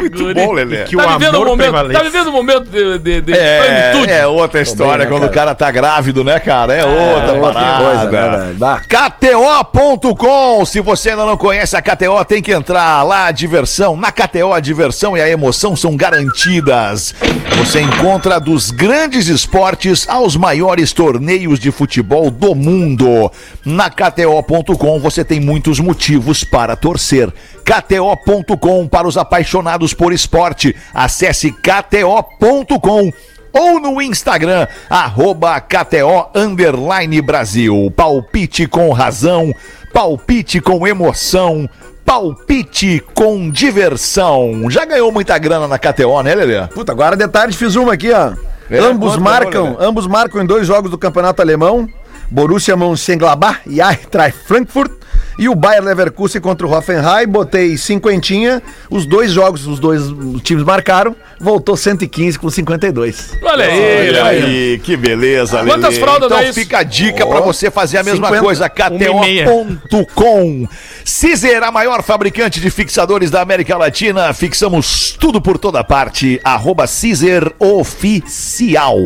Muito bom, Lelê. Que o Tá vivendo um amor momento, prevaleça. tá vivendo um momento de, de, de É, plenitude. é outra história né, quando cara? o cara tá grávido, né, cara? É outra outra parada. coisa, né. KTO.com. Se você ainda não conhece a KTO, tem que entrar lá. A diversão, na KTO, a diversão e a emoção são garantidas. Você encontra dos grandes esportes aos maiores torneios de futebol do mundo. Na KTO.com você tem muitos motivos para torcer. KTO.com para os apaixonados por esporte. Acesse KTO.com ou no Instagram, arroba KTO Underline Brasil. Palpite com razão, palpite com emoção, palpite com diversão. Já ganhou muita grana na KTO, né, Lelê? Puta, agora de tarde fiz uma aqui, ó. É, ambos quanto marcam, ambos marcam em dois jogos do Campeonato Alemão. Borussia Mönchengladbach e Eintracht Frankfurt. E o Bayer Leverkusen contra o Hoffenheim, botei cinquentinha. Os dois jogos, os dois times marcaram. Voltou 115 com 52. Olha aí, Olha aí, que beleza, Lelê. Quantas fraldas Então dá isso? fica a dica Ó, pra você fazer a mesma 50, coisa, e. KTO.com. Cizer, a maior fabricante de fixadores da América Latina. Fixamos tudo por toda parte. Arroba Cizer Oficial.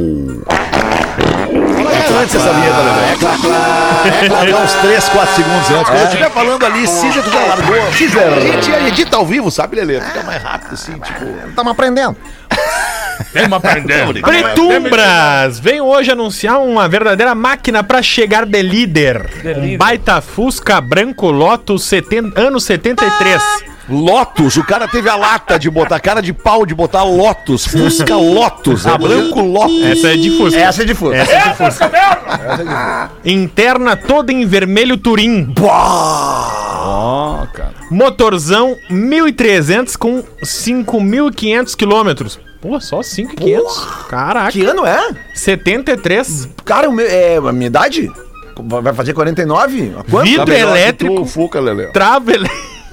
Antes essa vinheta, Lelê. É claro, uns 3, 4 segundos antes. Quando estiver falando ali, Cizer tu já largou. A gente edita ao vivo, sabe, Lelê? Fica mais rápido assim, tipo... Estamos aprendendo. Tem uma perdendo. Pretumbras veio hoje anunciar uma verdadeira máquina pra chegar de líder. Um baita Fusca branco Lotus 70, ano 73. Lotus, o cara teve a lata de botar, cara de pau de botar Lotus, Fusca Lotus, é branco Lotus. Essa é de Fusca. Essa é de fundo. Essa é de Fusca. Interna toda em vermelho Turim. Ó, cara. Motorzão 1300 com 5500 quilômetros. Pô, só 5,500. Caraca. Que ano é? 73. Cara, o meu, é a minha idade? Vai fazer 49? A quanto? Vidro Tá elétrico. Fuca. Trava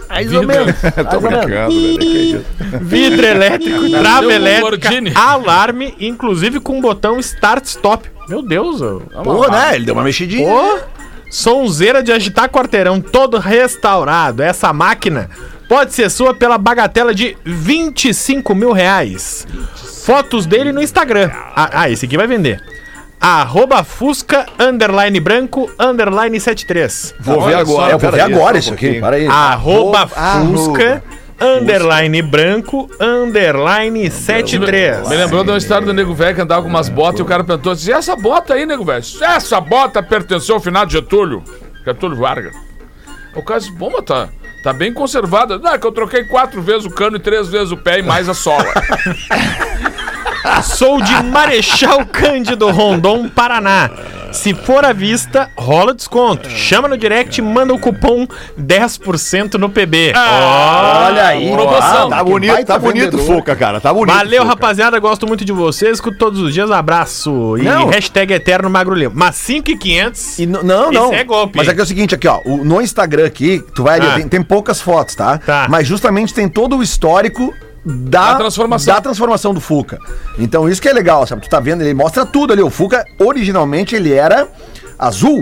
Mais ou menos. Tô brincando, acredito. vidro elétrico, trava elétrica, alarme, inclusive com botão start stop. Meu Deus, ô. Pô, né? Ele deu uma mexidinha. Ô, sonzeira de agitar quarteirão todo restaurado. Essa máquina pode ser sua pela bagatela de 25 mil reais. Fotos dele no Instagram. Ah, ah, esse aqui vai vender. Arroba Fusca, underline branco, underline 73. Vou ver Olha agora. só, É, eu vou ver agora isso aqui. Para aí. Arroba Arroba- Fusca, underline branco, underline 73. Me lembrou de uma história do Nego Velho que andava com umas botas e o cara perguntou assim: e essa bota aí, Nego Velho? Essa bota pertenceu ao final de Getúlio. Getúlio Vargas. O cara disse: bom, mas tá, tá bem conservada. Não, é que eu troquei quatro vezes o cano e três vezes o pé e mais a sola. Sou de Marechal Cândido Rondon, Paraná. Se for à vista, rola desconto. Chama no direct e manda o cupom 10% no PB. Olha aí. Promoção. Ah, Tá bonito, tá bonito, vendedor. Fuca, cara. Tá bonito. Valeu, Fuca. rapaziada. Gosto muito de vocês. Escuto todos os dias. Abraço. E Não. hashtag Eterno Magro Lima. Mas 5,500. E n- não, não. Isso é golpe. Mas aqui é o seguinte, aqui, ó. o- no Instagram aqui, tu vai ali, Ah. tem, tem poucas fotos, tá? Tá. Mas justamente tem todo o histórico da, Da transformação. da transformação do Fuca. Então isso que é legal, sabe? Tu tá vendo, ele mostra tudo ali. O Fuca, originalmente, ele era azul.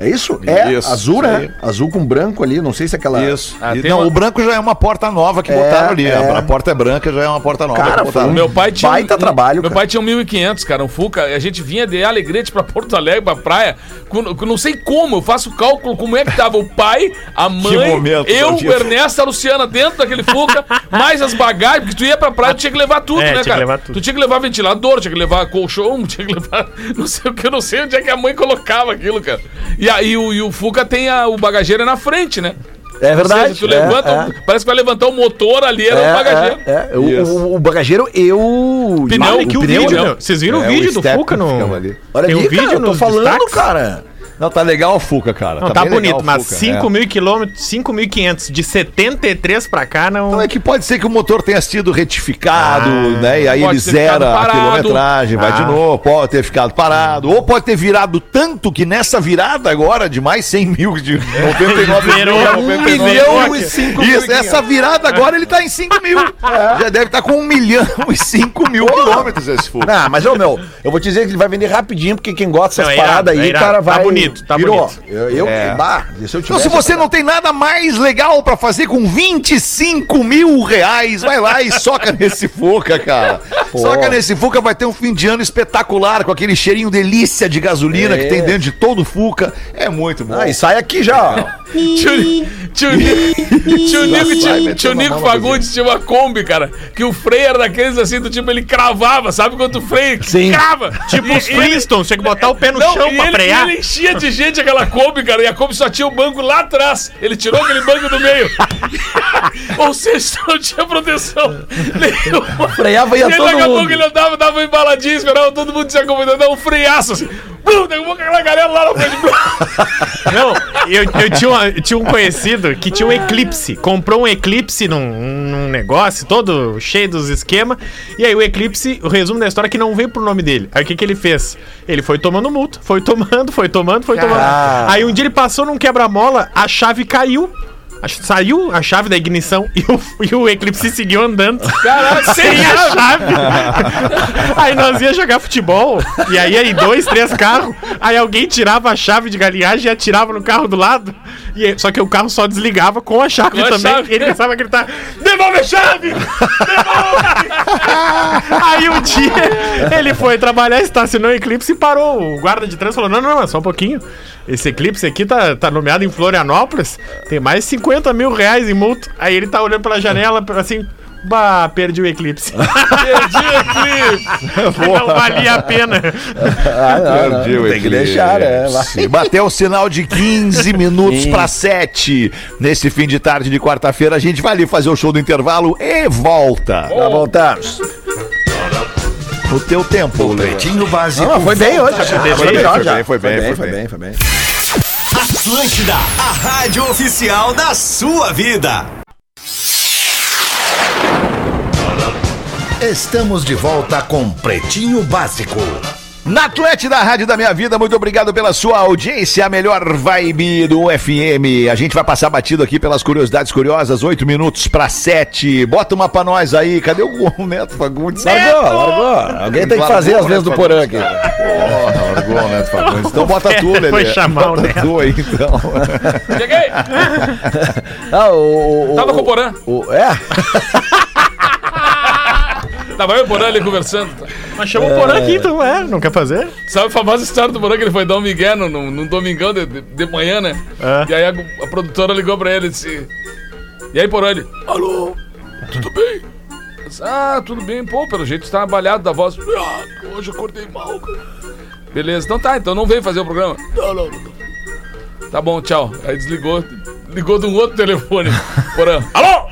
É isso? É Isso, azul, né? Azul com branco ali, não sei se é aquela... Isso. Ah, E- não, uma- o branco já é uma porta nova que É, botaram ali. é. A porta é branca, já é uma porta nova Cara, que botaram. foi Meu pai tinha. Baita um, trabalho, Meu cara. pai tinha um 1.500, cara, um Fuca. A gente vinha de Alegrete pra Porto Alegre, pra praia. Com, com não sei como, eu faço cálculo como é que tava o pai, a mãe, momento, eu, o Ernesto, a Luciana dentro daquele Fuca, mais as bagagens, porque tu ia pra praia, tu tinha que levar tudo, É, né, tinha que cara? levar tudo. Tu tinha que levar ventilador, tinha que levar colchão, tinha que levar. Não sei o que, eu não sei onde é que a mãe colocava aquilo, cara. E aí o, e o Fuca tem a, o bagageiro é na frente, né? É verdade. Seja, tu é, levanta, é. parece que vai levantar o motor ali, era É, o bagageiro. é, é. O, o- o bagageiro e o... Pneu, o Olha aqui o pneu, vídeo, né? meu. Vocês viram É, o vídeo o do Fuca no. ficava ali. Olha Tem um vídeo cara, eu tô falando, destaques? cara. Não, tá legal o Fuca, cara. Não, tá, bem bonito, legal o mas Fuca, 5 é. mil quilômetros, 5.500 de 73 pra cá não. Não, é que pode ser que o motor tenha sido retificado, Ah, né? E aí ele zera a quilometragem, vai de Ah. novo, pode ter ficado parado. Ou pode ter virado tanto que nessa virada agora de mais 100 mil, de 99 Virou mil, um 99 milhão e cinco mil Isso, essa virada agora ele tá em 5 mil. Já deve estar com 1 milhão e 5 mil quilômetros esse Fuca. Não, mas, ô, meu, eu vou te dizer que ele vai vender rapidinho, porque quem gosta Não, dessas é irado, paradas aí, é irado. cara, Tá vai... bonito, tá Virou. bonito. Eu, eu É. bah, se eu Então, se você não tem nada mais legal pra fazer com 25 mil reais, vai lá e soca nesse Fuca, cara. Soca nesse Fuca, vai ter um fim de ano espetacular, com aquele cheirinho delícia de gasolina É. que tem dentro de todo o Fuca. É muito bom. Ah, e sai aqui já, ó. Tio, Nico- tio Nico, Fagundes tinha uma Kombi, cara, que o freio era daqueles assim, do tipo, ele cravava, sabe quando o freio Sim. crava? Tipo os Flintstones, tinha que botar o pé no Não, chão pra ele, frear. ele enchia de gente aquela Kombi, cara, e a Kombi só tinha o banco lá atrás. Ele tirou aquele banco do meio. Ou seja, não tinha proteção nenhuma. Freava e ia todo daqui a pouco mundo. ele andava, dava uma embaladinha, esperava todo mundo se acomodando, dava um freaço assim. Pouco aquela galera lá na frente. Não, eu, eu tinha, uma- eu tinha um conhecido que tinha um Eclipse. Comprou um Eclipse num, num negócio todo cheio dos esquemas. E aí o Eclipse, o resumo da história é que não veio pro nome dele. Aí o que, que ele fez? Ele foi tomando multa, foi tomando, foi tomando, foi tomando. Aí um dia ele passou num quebra-mola, a chave caiu. Saiu a chave da ignição e o, e o Eclipse seguiu andando. Caralho, Sem a chave. aí nós ia jogar futebol. E aí aí dois, três carros. Aí alguém tirava a chave de galinhagem e atirava no carro do lado. E só que o carro só desligava com a chave Com a também. chave. Ele começava a gritar: Devolve a chave! Devolve! aí um dia ele foi trabalhar, estacionou o Eclipse e parou. O guarda de trânsito falou: Não, não, não, só um pouquinho. Esse Eclipse aqui tá, tá nomeado em Florianópolis. Tem mais 50 mil reais em multa. Aí ele tá olhando pela janela assim. Bah, perdi o eclipse. perdi o eclipse. não valia a pena. Ah, não, não, Perdi o tem que deixar, né? Vai. Bateu o sinal de 15 minutos para 7. Nesse fim de tarde de quarta-feira, a gente vai ali fazer o show do intervalo e volta. Já voltamos. O teu tempo. Pretinho Básico. Não, foi bem hoje. já. Foi bem, foi já. bem, foi bem, foi foi bem. bem, foi bem. Atlântida, a rádio oficial da sua vida. Estamos de volta com Pretinho Básico. Na Atlântida, a Rádio da Minha Vida, muito obrigado pela sua audiência, a melhor vibe do FM. A gente vai passar batido aqui pelas curiosidades curiosas, 8 minutos para 7. Bota uma pra nós aí, cadê o Neto Fagundes? Largou, largou. Alguém tem que fazer as vezes do porã aqui. Porra, largou o Neto Fagundes. Então bota tu, Lelê. Foi chamar o Bota Neto. tu aí, então. Cheguei. Ah, o, o, Tava o- com o Porã. o- é? Tava eu e o Porã ali conversando. Mas chama o Porã aqui, então, é, não quer fazer? Sabe a famosa história do Porã que ele foi dar um migué no, no, num domingão de, de, de manhã, né? É. E aí a, a produtora ligou pra ele e disse... E aí, Porã, ele... Alô, tudo bem? Disse, ah, tudo bem. Pô, pelo jeito você tá abalhado da voz. Ah, hoje eu acordei mal, cara. Beleza, então tá, então não veio fazer o programa. Não, não, não. Tá bom, tchau. Aí desligou, ligou de um outro telefone. Porã, alô?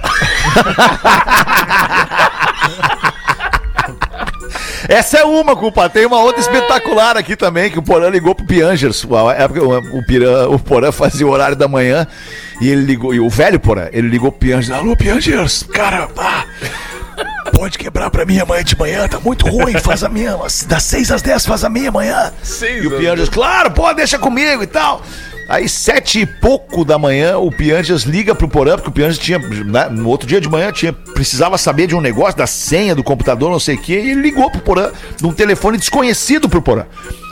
Essa é uma, culpa. Tem uma outra espetacular aqui também, que o Porã ligou pro Piangers. A época, o, Piran- o Porã fazia o horário da manhã e ele ligou, e o velho Porã, ele ligou pro Piangers. Alô, Piangers, cara, pode quebrar pra mim amanhã de manhã, tá muito ruim, faz a minha, das 6 às 10 faz a minha amanhã. Seis e o Piangers, claro, pô, deixa comigo e tal. Aí, sete e pouco da manhã, o Piangers liga pro Porã, porque o Piangers tinha, né, no outro dia de manhã, tinha, precisava saber de um negócio, da senha do computador, não sei o quê, e ele ligou pro Porã, num telefone desconhecido pro Porã.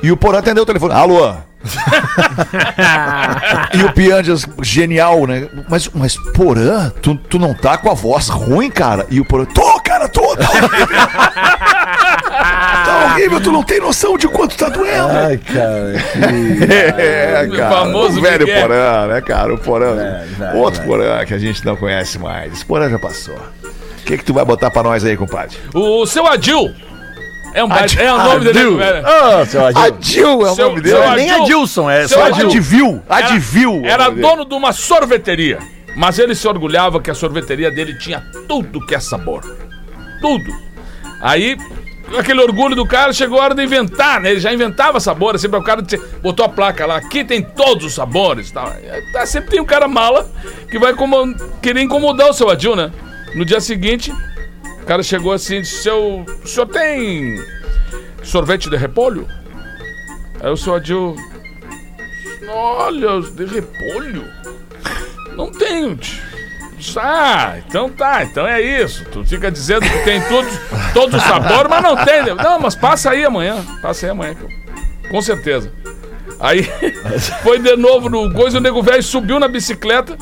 E o Porã atendeu o telefone. Alô? e o Piangers, genial, né? Mas, mas Porã, tu, tu não tá com a voz ruim, cara? E o Porã, tô, cara, tô, tá horrível. horrível, tu não tem noção de quanto tá doendo. Ai, cara. É, O cara. famoso o velho Miguel. Porã, né, cara? O Porã. velho, outro velho. Porã que a gente não conhece mais. Esse Porã já passou. O que que tu vai botar pra nós aí, compadre? O seu Adil. É, um é o nome dele, Adil. velho. Ô, seu Adil. Adil é o Seu- nome seu dele. Adil- Nem Adilson, é Seu só Adil. Adil. Adivil. Adivil. é o Era dele. dono de uma sorveteria. Mas ele se orgulhava que a sorveteria dele tinha tudo que é sabor. Tudo. Aí, aquele orgulho do cara, chegou a hora de inventar, né? Ele já inventava sabor, assim, para o cara botou a placa lá, aqui tem todos os sabores. Tal. Tá, sempre tem um cara mala que vai como- querer incomodar o seu Adil, né? No dia seguinte, o cara chegou assim disse, seu, o senhor tem sorvete de repolho? Aí o seu Adil, olha, de repolho? Não tenho. tio. Ah, então tá, então é isso. Tu fica dizendo que tem todos, todos os sabores, mas não tem. Não, mas passa aí amanhã. Passa aí amanhã. Com certeza. Aí foi de novo no coisa, o nego velho subiu na bicicleta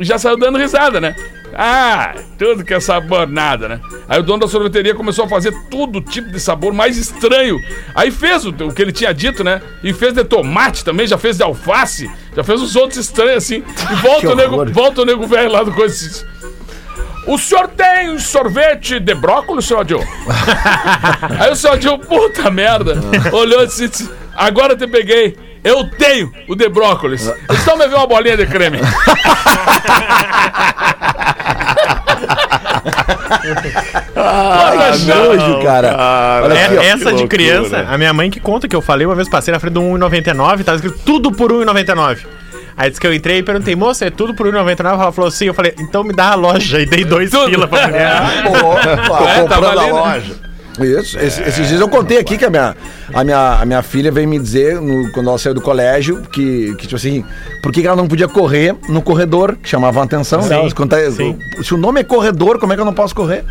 e já saiu dando risada, né? Ah, tudo que é sabor, nada, né? Aí o dono da sorveteria começou a fazer todo tipo de sabor mais estranho. Aí fez o, o que ele tinha dito, né? E fez de tomate também, já fez de alface, já fez os outros estranhos assim. E volta o nego, volta o nego velho lá do coisa o senhor tem sorvete de brócolis, senhor Adil? Aí o senhor Adil, puta merda, olhou e disse, agora eu te peguei. Eu tenho o de brócolis. Então me vê uma bolinha de creme. Ai, que nojo, cara. Olha É, aqui, ó. essa de criança, a minha mãe que conta que eu falei uma vez, passei na frente do 1,99, tava escrito tudo por 1,99. Aí disse que eu entrei e perguntei, moça, é tudo por 1,99? Ela falou sim. Eu falei, então me dá a loja. E dei dois pila pra mulher. Opa, É, comprando tava a loja. Isso, esse- esses dias eu contei aqui que a minha, a minha, a minha filha veio me dizer, no- quando ela saiu do colégio, que, que tipo assim, por que ela não podia correr no corredor, que chamavam a atenção Sim. Quando tá- sim. Se o nome é corredor, como é que eu não posso correr?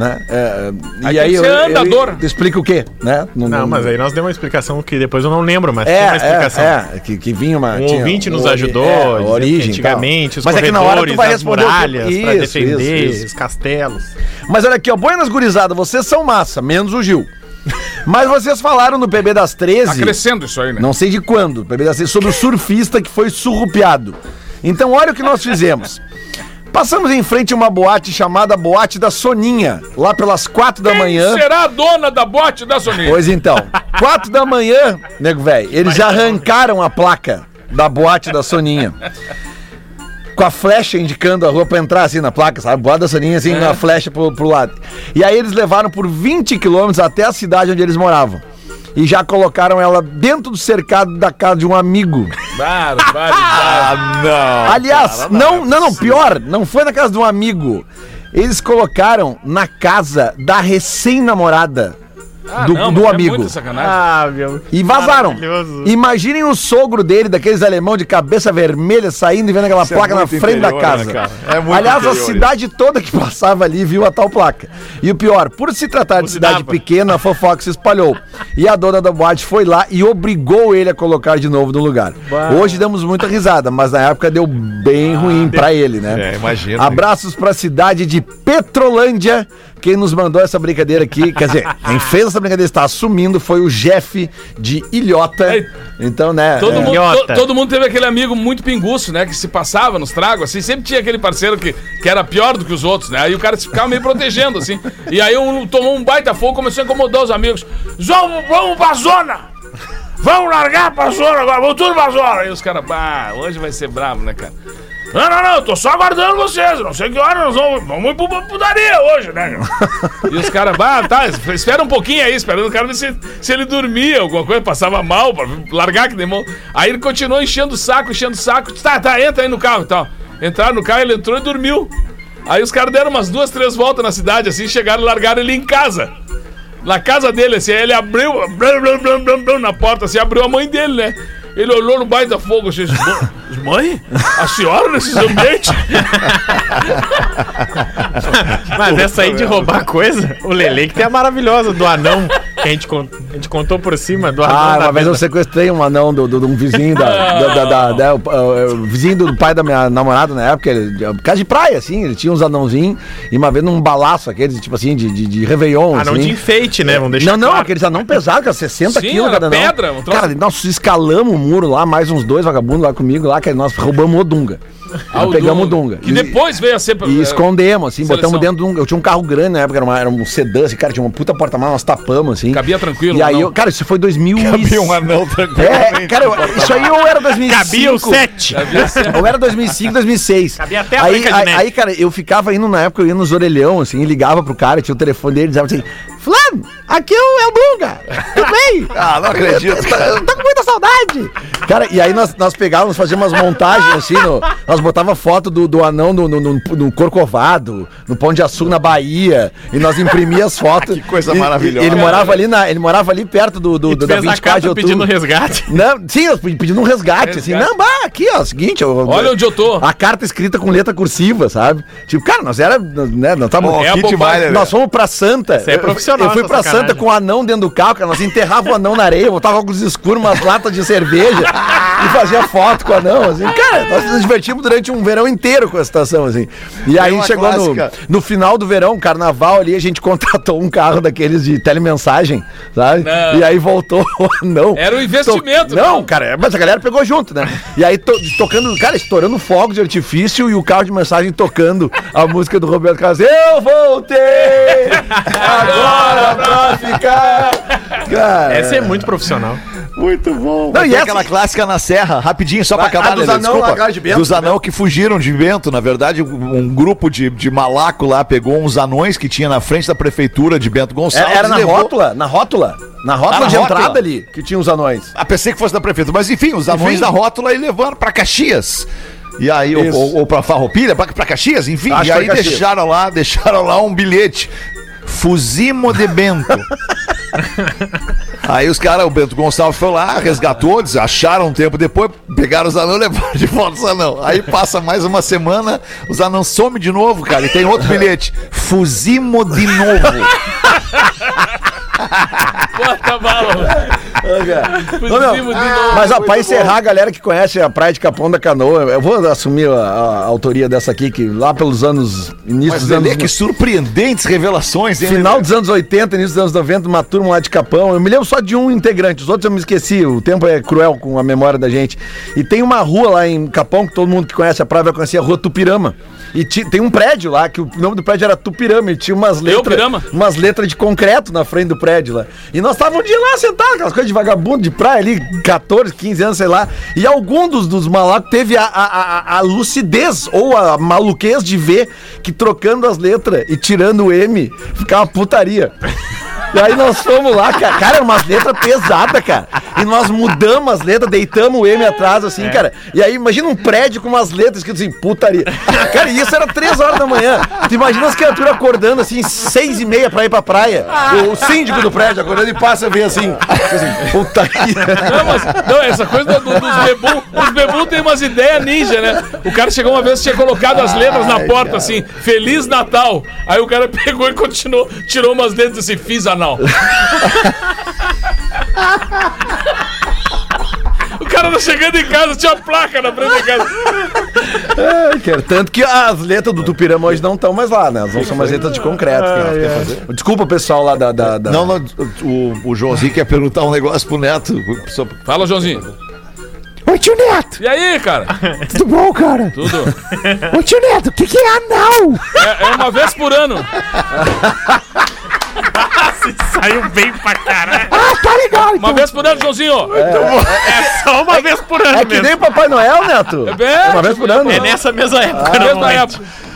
Né? É, Aí e aí que eu, ser eu- andador. eu explica o quê? Né? Não, mas aí nós demos uma explicação que depois eu não lembro, mas É, tinha uma explicação. é, é, que, que vinha uma. Um tinha ouvinte nos ajudou, é, que origem. tal. antigamente, os Mas é que na hora tu vai as responder que- muralhas pra Isso, defender isso, isso. os castelos. Mas olha aqui, ó, Buenas Gurizada, vocês são massa, menos o Gil. Mas vocês falaram no PB das Tá 13, crescendo isso aí, né? não sei de quando, PB das 13, sobre o surfista que foi surrupiado. Então olha o que nós fizemos. Passamos em frente a uma boate chamada Boate da Soninha, lá pelas quatro da Quem manhã. será a dona da bote da Soninha? Pois então, quatro da manhã, nego velho, eles já arrancaram a placa da boate da Soninha. Com a flecha indicando a rua pra entrar assim na placa, sabe? Boate da Soninha assim, É. na flecha pro, pro lado. E aí eles levaram por 20 quilômetros até a cidade onde eles moravam. E já colocaram ela dentro do cercado da casa de um amigo. Ah, não. Aliás, não, não, não, pior, não foi na casa de um amigo. Eles colocaram na casa da recém-namorada Ah, do, não, do é amigo. sacanagem. Ah, meu. E vazaram. Imaginem o sogro dele, daqueles alemão de cabeça vermelha, saindo e vendo aquela Isso é placa na muito frente da interior, casa. né? É muito Aliás, interior a isso. cidade toda que passava ali viu a tal placa. E o pior, por se tratar de cidade pequena, a fofoca se espalhou. E a dona da boate foi lá e obrigou ele a colocar de novo no lugar. Hoje damos muita risada, mas na época deu bem ruim pra ele, né? É, imagina. Abraços pra cidade de Petrolândia. Quem nos mandou essa brincadeira aqui, quer dizer, quem fez essa brincadeira está assumindo foi o Jeff de Ilhota. Então, né? Todo, é, mundo, to- todo mundo teve aquele amigo muito pinguço, né? Que se passava nos tragos, assim. Sempre tinha aquele parceiro que, que era pior do que os outros, né? Aí o cara ficava meio protegendo, assim. E aí um tomou um baita fogo começou a incomodar os amigos. Vamos, vamos pra zona! Vamos largar pra zona agora, vamos tudo pra zona! Aí os caras, pá, hoje vai ser bravo, né, cara? Não, não, não, tô só aguardando vocês. Não sei que hora nós vamos. Vamos pro pra putaria hoje, né? e os caras, bah, tá, espera um pouquinho aí, esperando o cara ver se, se ele dormia, alguma coisa, passava mal, pra largar que demônio. Aí ele continuou enchendo o saco, enchendo o saco. Tá, tá, entra aí no carro e tal. Entraram no carro, ele entrou e dormiu. Aí os caras deram umas duas, três voltas na cidade, assim, chegaram e largaram ele em casa. Na casa dele, assim, aí ele abriu blum, blum, blum, blum, na porta, assim, abriu a mãe dele, né? Ele olhou no baita fogo, assim, disse, "Mãe, mãe, a senhora nesses ambientes? Mas essa aí de roubar coisa, o Lele que tem a maravilhosa do anão, a gente, con- a gente contou por cima, do. Ah, uma vez eu sequestrei um anão de um vizinho da, da, da- da- da- o, o- o vizinho do pai da minha namorada na época, ele, casa de praia, assim, ele tinha uns anãozinhos, e uma vez num balaço aqueles, tipo assim, de, de, de Réveillon, Anão assim. de enfeite, né? Vamos deixar Não, não, claro. aqueles anão pesados, cara, 60 Sim, quilos cada anão. pedra, um troço- Cara, nós escalamos o muro lá, mais uns dois vagabundos lá comigo lá, que nós roubamos o Dunga. Ah, pegamos o Dunga. Que depois veio a ser. E escondemos, assim, Seleção. botamos dentro de um. Eu tinha um carro grande na época, era, uma- era um sedã, assim, cara, tinha uma puta porta-malas, nós tapamos, assim. Cabia tranquilo, E aí, eu, cara, isso foi 2000 e... Cabia um anão tranquilo. É, cara, eu- isso aí ou era 2005. Cabia o sete. Ou era 2005, 2006. Cabia até a aí, aí, aí, cara, eu ficava indo na época, eu ia nos orelhão, assim, ligava pro cara, tinha o telefone dele, dizia assim: Fulano, aqui é o, é o Dunga. Tudo bem? Ah, não acredito. Tô, eu tô com muita saudade. Cara, e aí nós, nós pegávamos, fazíamos umas montagens assim, no- nós botava foto do, do anão no, no, no, no Corcovado, no Pão de Açúcar na Bahia, e nós imprimia as fotos. Que coisa E- e- maravilhosa. Ele morava ali, na, ele morava ali perto do, do, E do tu da fez a 24 de outubro. pedindo resgate. Não, sim, eu pedindo um resgate, assim. Resgate. Não, bah, aqui, ó, seguinte. eu- Olha onde eu tô. A carta escrita com letra cursiva, sabe? Tipo, cara, nós era, né, nós tava, Pô, É né, nós fomos pra Santa. Isso é Eu- profissional, Eu fui pra sacanagem. Santa com o anão dentro do carro, cara. Nós enterrava o anão na areia, botava óculos escuros, umas latas de cerveja e fazia foto com o anão, assim. Cara, nós nos divertimos durante um verão inteiro com a situação, assim. E aí chegou no, clássica. no final do verão, carnaval ali, a gente contratou um carro daqueles de telemensagem, sabe? Não. E aí voltou o anão. Era um investimento, Não, não. cara, mas a galera pegou junto, né? E aí to- tocando, cara, estourando fogos de artifício e o carro de mensagem tocando a música do Roberto Carlos. Eu voltei! Agora pra ficar! Cara, Essa é muito profissional. Muito bom. Não, e essa- aquela clássica na serra, rapidinho, só pra Ah, acabar, dos Lelê, anão desculpa. lá de Bento, dos né? anão que fugiram de Bento, na verdade, um grupo de, de malaco lá pegou uns anões que tinha na frente da prefeitura de Bento Gonçalves. era, era na levou- rótula, na rótula. Na rótula Ah, na de rótula? entrada ali, que tinha os anões. Ah, pensei que fosse da prefeitura, mas enfim, os anões Enfim. da rótula e levando pra Caxias. E aí, ou, Isso. ou, ou pra Farroupilha, pra, pra Caxias, enfim. Acho e aí Caxias. deixaram lá, deixaram lá um bilhete. Fuzimo de Bento. Aí os caras, o Bento Gonçalves foi lá, resgatou, eles acharam um tempo depois, pegaram os anãos e levaram de volta os anãos. Aí passa mais uma semana, os anãos somem de novo, cara, e tem outro bilhete. Fuzimo de novo. Bota bala. Novo. Mas ó, pra encerrar, a galera que conhece a praia de Capão da Canoa, eu vou assumir a, a autoria dessa aqui, que lá pelos anos. Início Mas dos anos. Que surpreendentes revelações, hein? Final Lelê? dos anos 80, início dos anos 90, uma turma lá de Capão. Eu me lembro só de um integrante, os outros eu me esqueci. O tempo é cruel com a memória da gente. E tem uma rua lá em Capão, que todo mundo que conhece a praia vai conhecer, a Rua Tupirama. E ti- tem um prédio lá, que o nome do prédio era Tupirama, e tinha umas letras. Tupirama? Umas letras de concreto na frente do prédio lá. E nós estávamos um dia lá sentados, aquelas coisas de vagabundo de praia ali, 14, 15 anos, sei lá. E algum dos, dos malacos teve a, a, a- a lucidez ou a maluquez de ver que trocando as letras e tirando o M ficava putaria. E aí nós fomos lá, cara, cara, umas letras pesadas, cara. E nós mudamos as letras, deitamos o M atrás, assim, cara. E aí, imagina um prédio com umas letras escritas assim, putaria. Cara, e isso era três horas da manhã. Tu imagina as criaturas acordando, assim, seis e meia pra ir pra praia. O, o síndico do prédio acordando e passa a ver assim, assim putaria. Não, mas, não, essa coisa do- do- dos bebum, os bebum tem umas ideias ninja, né? O cara chegou uma vez, tinha colocado as letras na porta, assim, Feliz Natal. Aí o cara pegou e continuou, tirou umas letras assim, fiz anal. O cara tá chegando em casa, tinha placa na frente da casa. Ai, cara, Tanto que as letras do Tupirama hoje não estão mais lá, né? Elas não são mais letras de concreto. que fazer. Desculpa o pessoal lá da. da, da- Não, não, o, o Joãozinho quer perguntar um negócio pro Neto. Só- Fala, Joãozinho. Oi, tio Neto. E aí, cara? Tudo bom, cara? Tudo. Ô, tio Neto, o que, que é anal? É, é uma vez por ano. Saiu bem pra caralho. Uma vez por ano, Joãozinho. É só uma vez por ano É que mesmo. nem o Papai Noel, Neto. É É uma vez por ano. É nessa mesma época, vez na normalmente. época.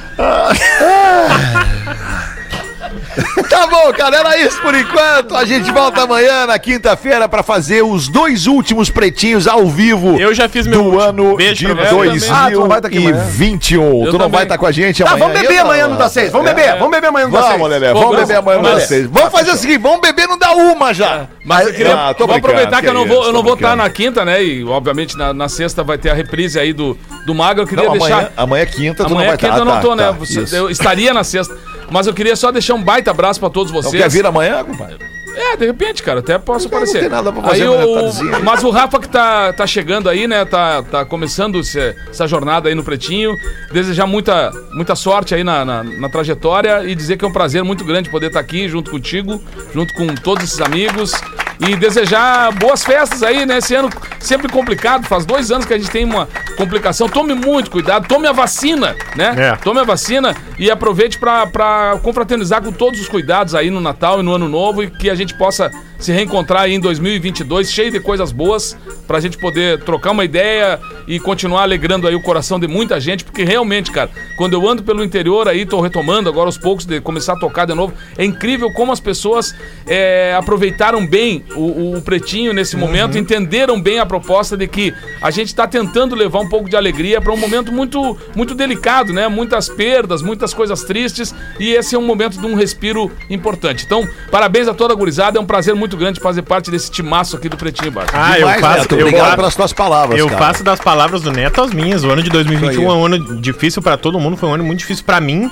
Tá bom, cara, era isso por enquanto. A gente volta amanhã, na quinta-feira, pra fazer os dois últimos pretinhos ao vivo Eu já fiz meu do último. ano Beijo de pra você. Ah, tu não vai tá amanhã? 2021. Tu não vai estar com a gente Tá, amanhã? vamos beber amanhã no das seis. Vamos beber, vamos beber amanhã no das seis. Vamos, Lelé, vamos beber amanhã no beber. seis. Vamos fazer o seguinte, vamos beber, não dá uma já. Mas eu queria Ah, vou aproveitar que eu não vou, isso, eu não vou estar brincando. na quinta, né? E obviamente na, na sexta vai ter a reprise aí do, do Magro. Eu queria Não, deixar. amanhã, amanhã é quinta, tu não Amanhã vai quinta estar. eu não tá, tô, né? tá, eu estaria na sexta. Mas eu queria só deixar um baita abraço pra todos vocês. quer vir amanhã, compadre? É, de repente, cara, até posso Não aparecer. tem nada pra fazer aí o-. Mas o Rafa que tá, tá chegando aí, né? Tá, tá começando essa jornada aí no Pretinho. Desejar muita, muita sorte aí na, na, na trajetória e dizer que é um prazer muito grande poder estar aqui junto contigo, junto com todos esses amigos. E desejar boas festas aí, né? Esse ano sempre complicado, faz dois anos que a gente tem uma complicação. Tome muito cuidado, tome a vacina, né? É. Tome a vacina e aproveite pra- pra confraternizar com todos os cuidados aí no Natal e no Ano Novo e que a gente possa se reencontrar aí em 2022 cheio de coisas boas pra gente poder trocar uma ideia e continuar alegrando aí o coração de muita gente, porque realmente, cara, quando eu ando pelo interior aí, tô retomando agora aos poucos de começar a tocar de novo, é incrível como as pessoas é, aproveitaram bem o, o- Pretinho nesse momento, entenderam bem a proposta de que a gente tá tentando levar um pouco de alegria para um momento muito, muito delicado, né? Muitas perdas, muitas coisas tristes e esse é um momento de um respiro importante. Então, parabéns a toda a gurizada, é um prazer muito grande fazer parte desse timaço aqui do Pretinho Baixo. Ah, eu Demais, faço, Neto, eu, obrigado faço- pelas tuas palavras, eu cara. faço das palavras do Neto as minhas. O ano de 2021 Isso aí. é um ano difícil pra todo mundo, foi um ano muito difícil pra mim.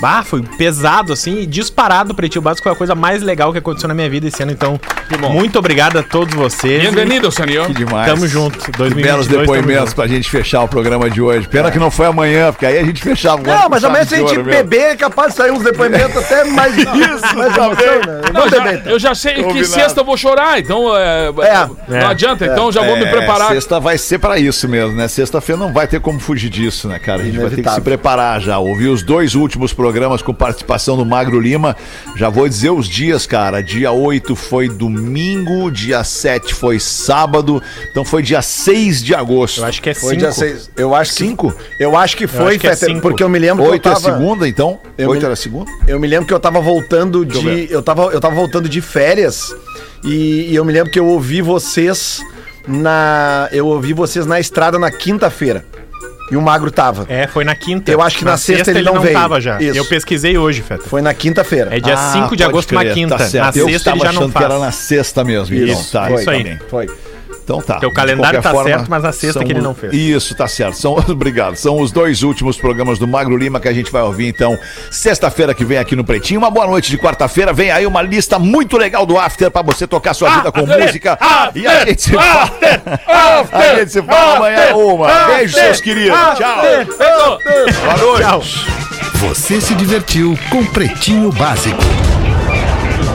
Bah, foi pesado assim, e disparado o Pretinho Básico foi a coisa mais legal que aconteceu na minha vida esse ano. Então, muito obrigado a todos vocês. Bem-vindo, senhor. Que demais. Tamo junto. Que 2022, belos depoimentos pra gente fechar o programa de hoje. Pena que não foi amanhã, porque aí a gente fechava o Não, mas amanhã se a gente beber é capaz de sair uns depoimentos até mais isso, mais emoção, né? Não, já- então. eu já sei que Combinado. sexta eu vou chorar, então é, não É. adianta, então já vou me É, preparar. Sexta vai ser pra isso mesmo, né? Sexta-feira não vai ter como fugir disso, né, cara? A gente vai ter que se Inevitável. preparar já. Ouvir os dois últimos programas com participação do Magro Lima. Já vou dizer os dias, cara. Dia 8 foi domingo, dia 7 foi sábado. Então foi dia 6 de agosto. Eu acho que é Foi 5. dia 6. Eu acho que. Cinco? Eu acho que foi, acho que é Fetter, porque eu me lembro que eu 8 é tava. segunda, então? Eu 8 me- era segunda? Eu me lembro que eu tava voltando eu de. Eu tava, eu tava voltando de férias e, e eu me lembro que eu ouvi vocês na. Eu ouvi vocês na estrada na quinta-feira. E o Magro tava. É, foi na quinta. Eu acho que na sexta ele não veio. tava já. Isso. Eu pesquisei hoje, Feta. Foi na quinta-feira. É dia 5 de Ah, agosto, na crer, quinta. Tá na eu sexta ele já não achando que era faz. na sexta mesmo. Isso, então, tá, foi, isso aí. bem. Foi. Então tá. Porque o De calendário tá certo, mas na sexta são que ele não fez. Isso, tá certo. São, obrigado. São os dois últimos programas do Magro Lima que a gente vai ouvir, então, sexta-feira que vem aqui no Pretinho. Uma boa noite de quarta-feira. Vem aí uma lista muito legal do After pra você tocar sua vida com música. e a gente se fala. a gente se fala amanhã uma. Beijo, seus queridos. Tchau. Boa noite. Você se divertiu com Pretinho Básico.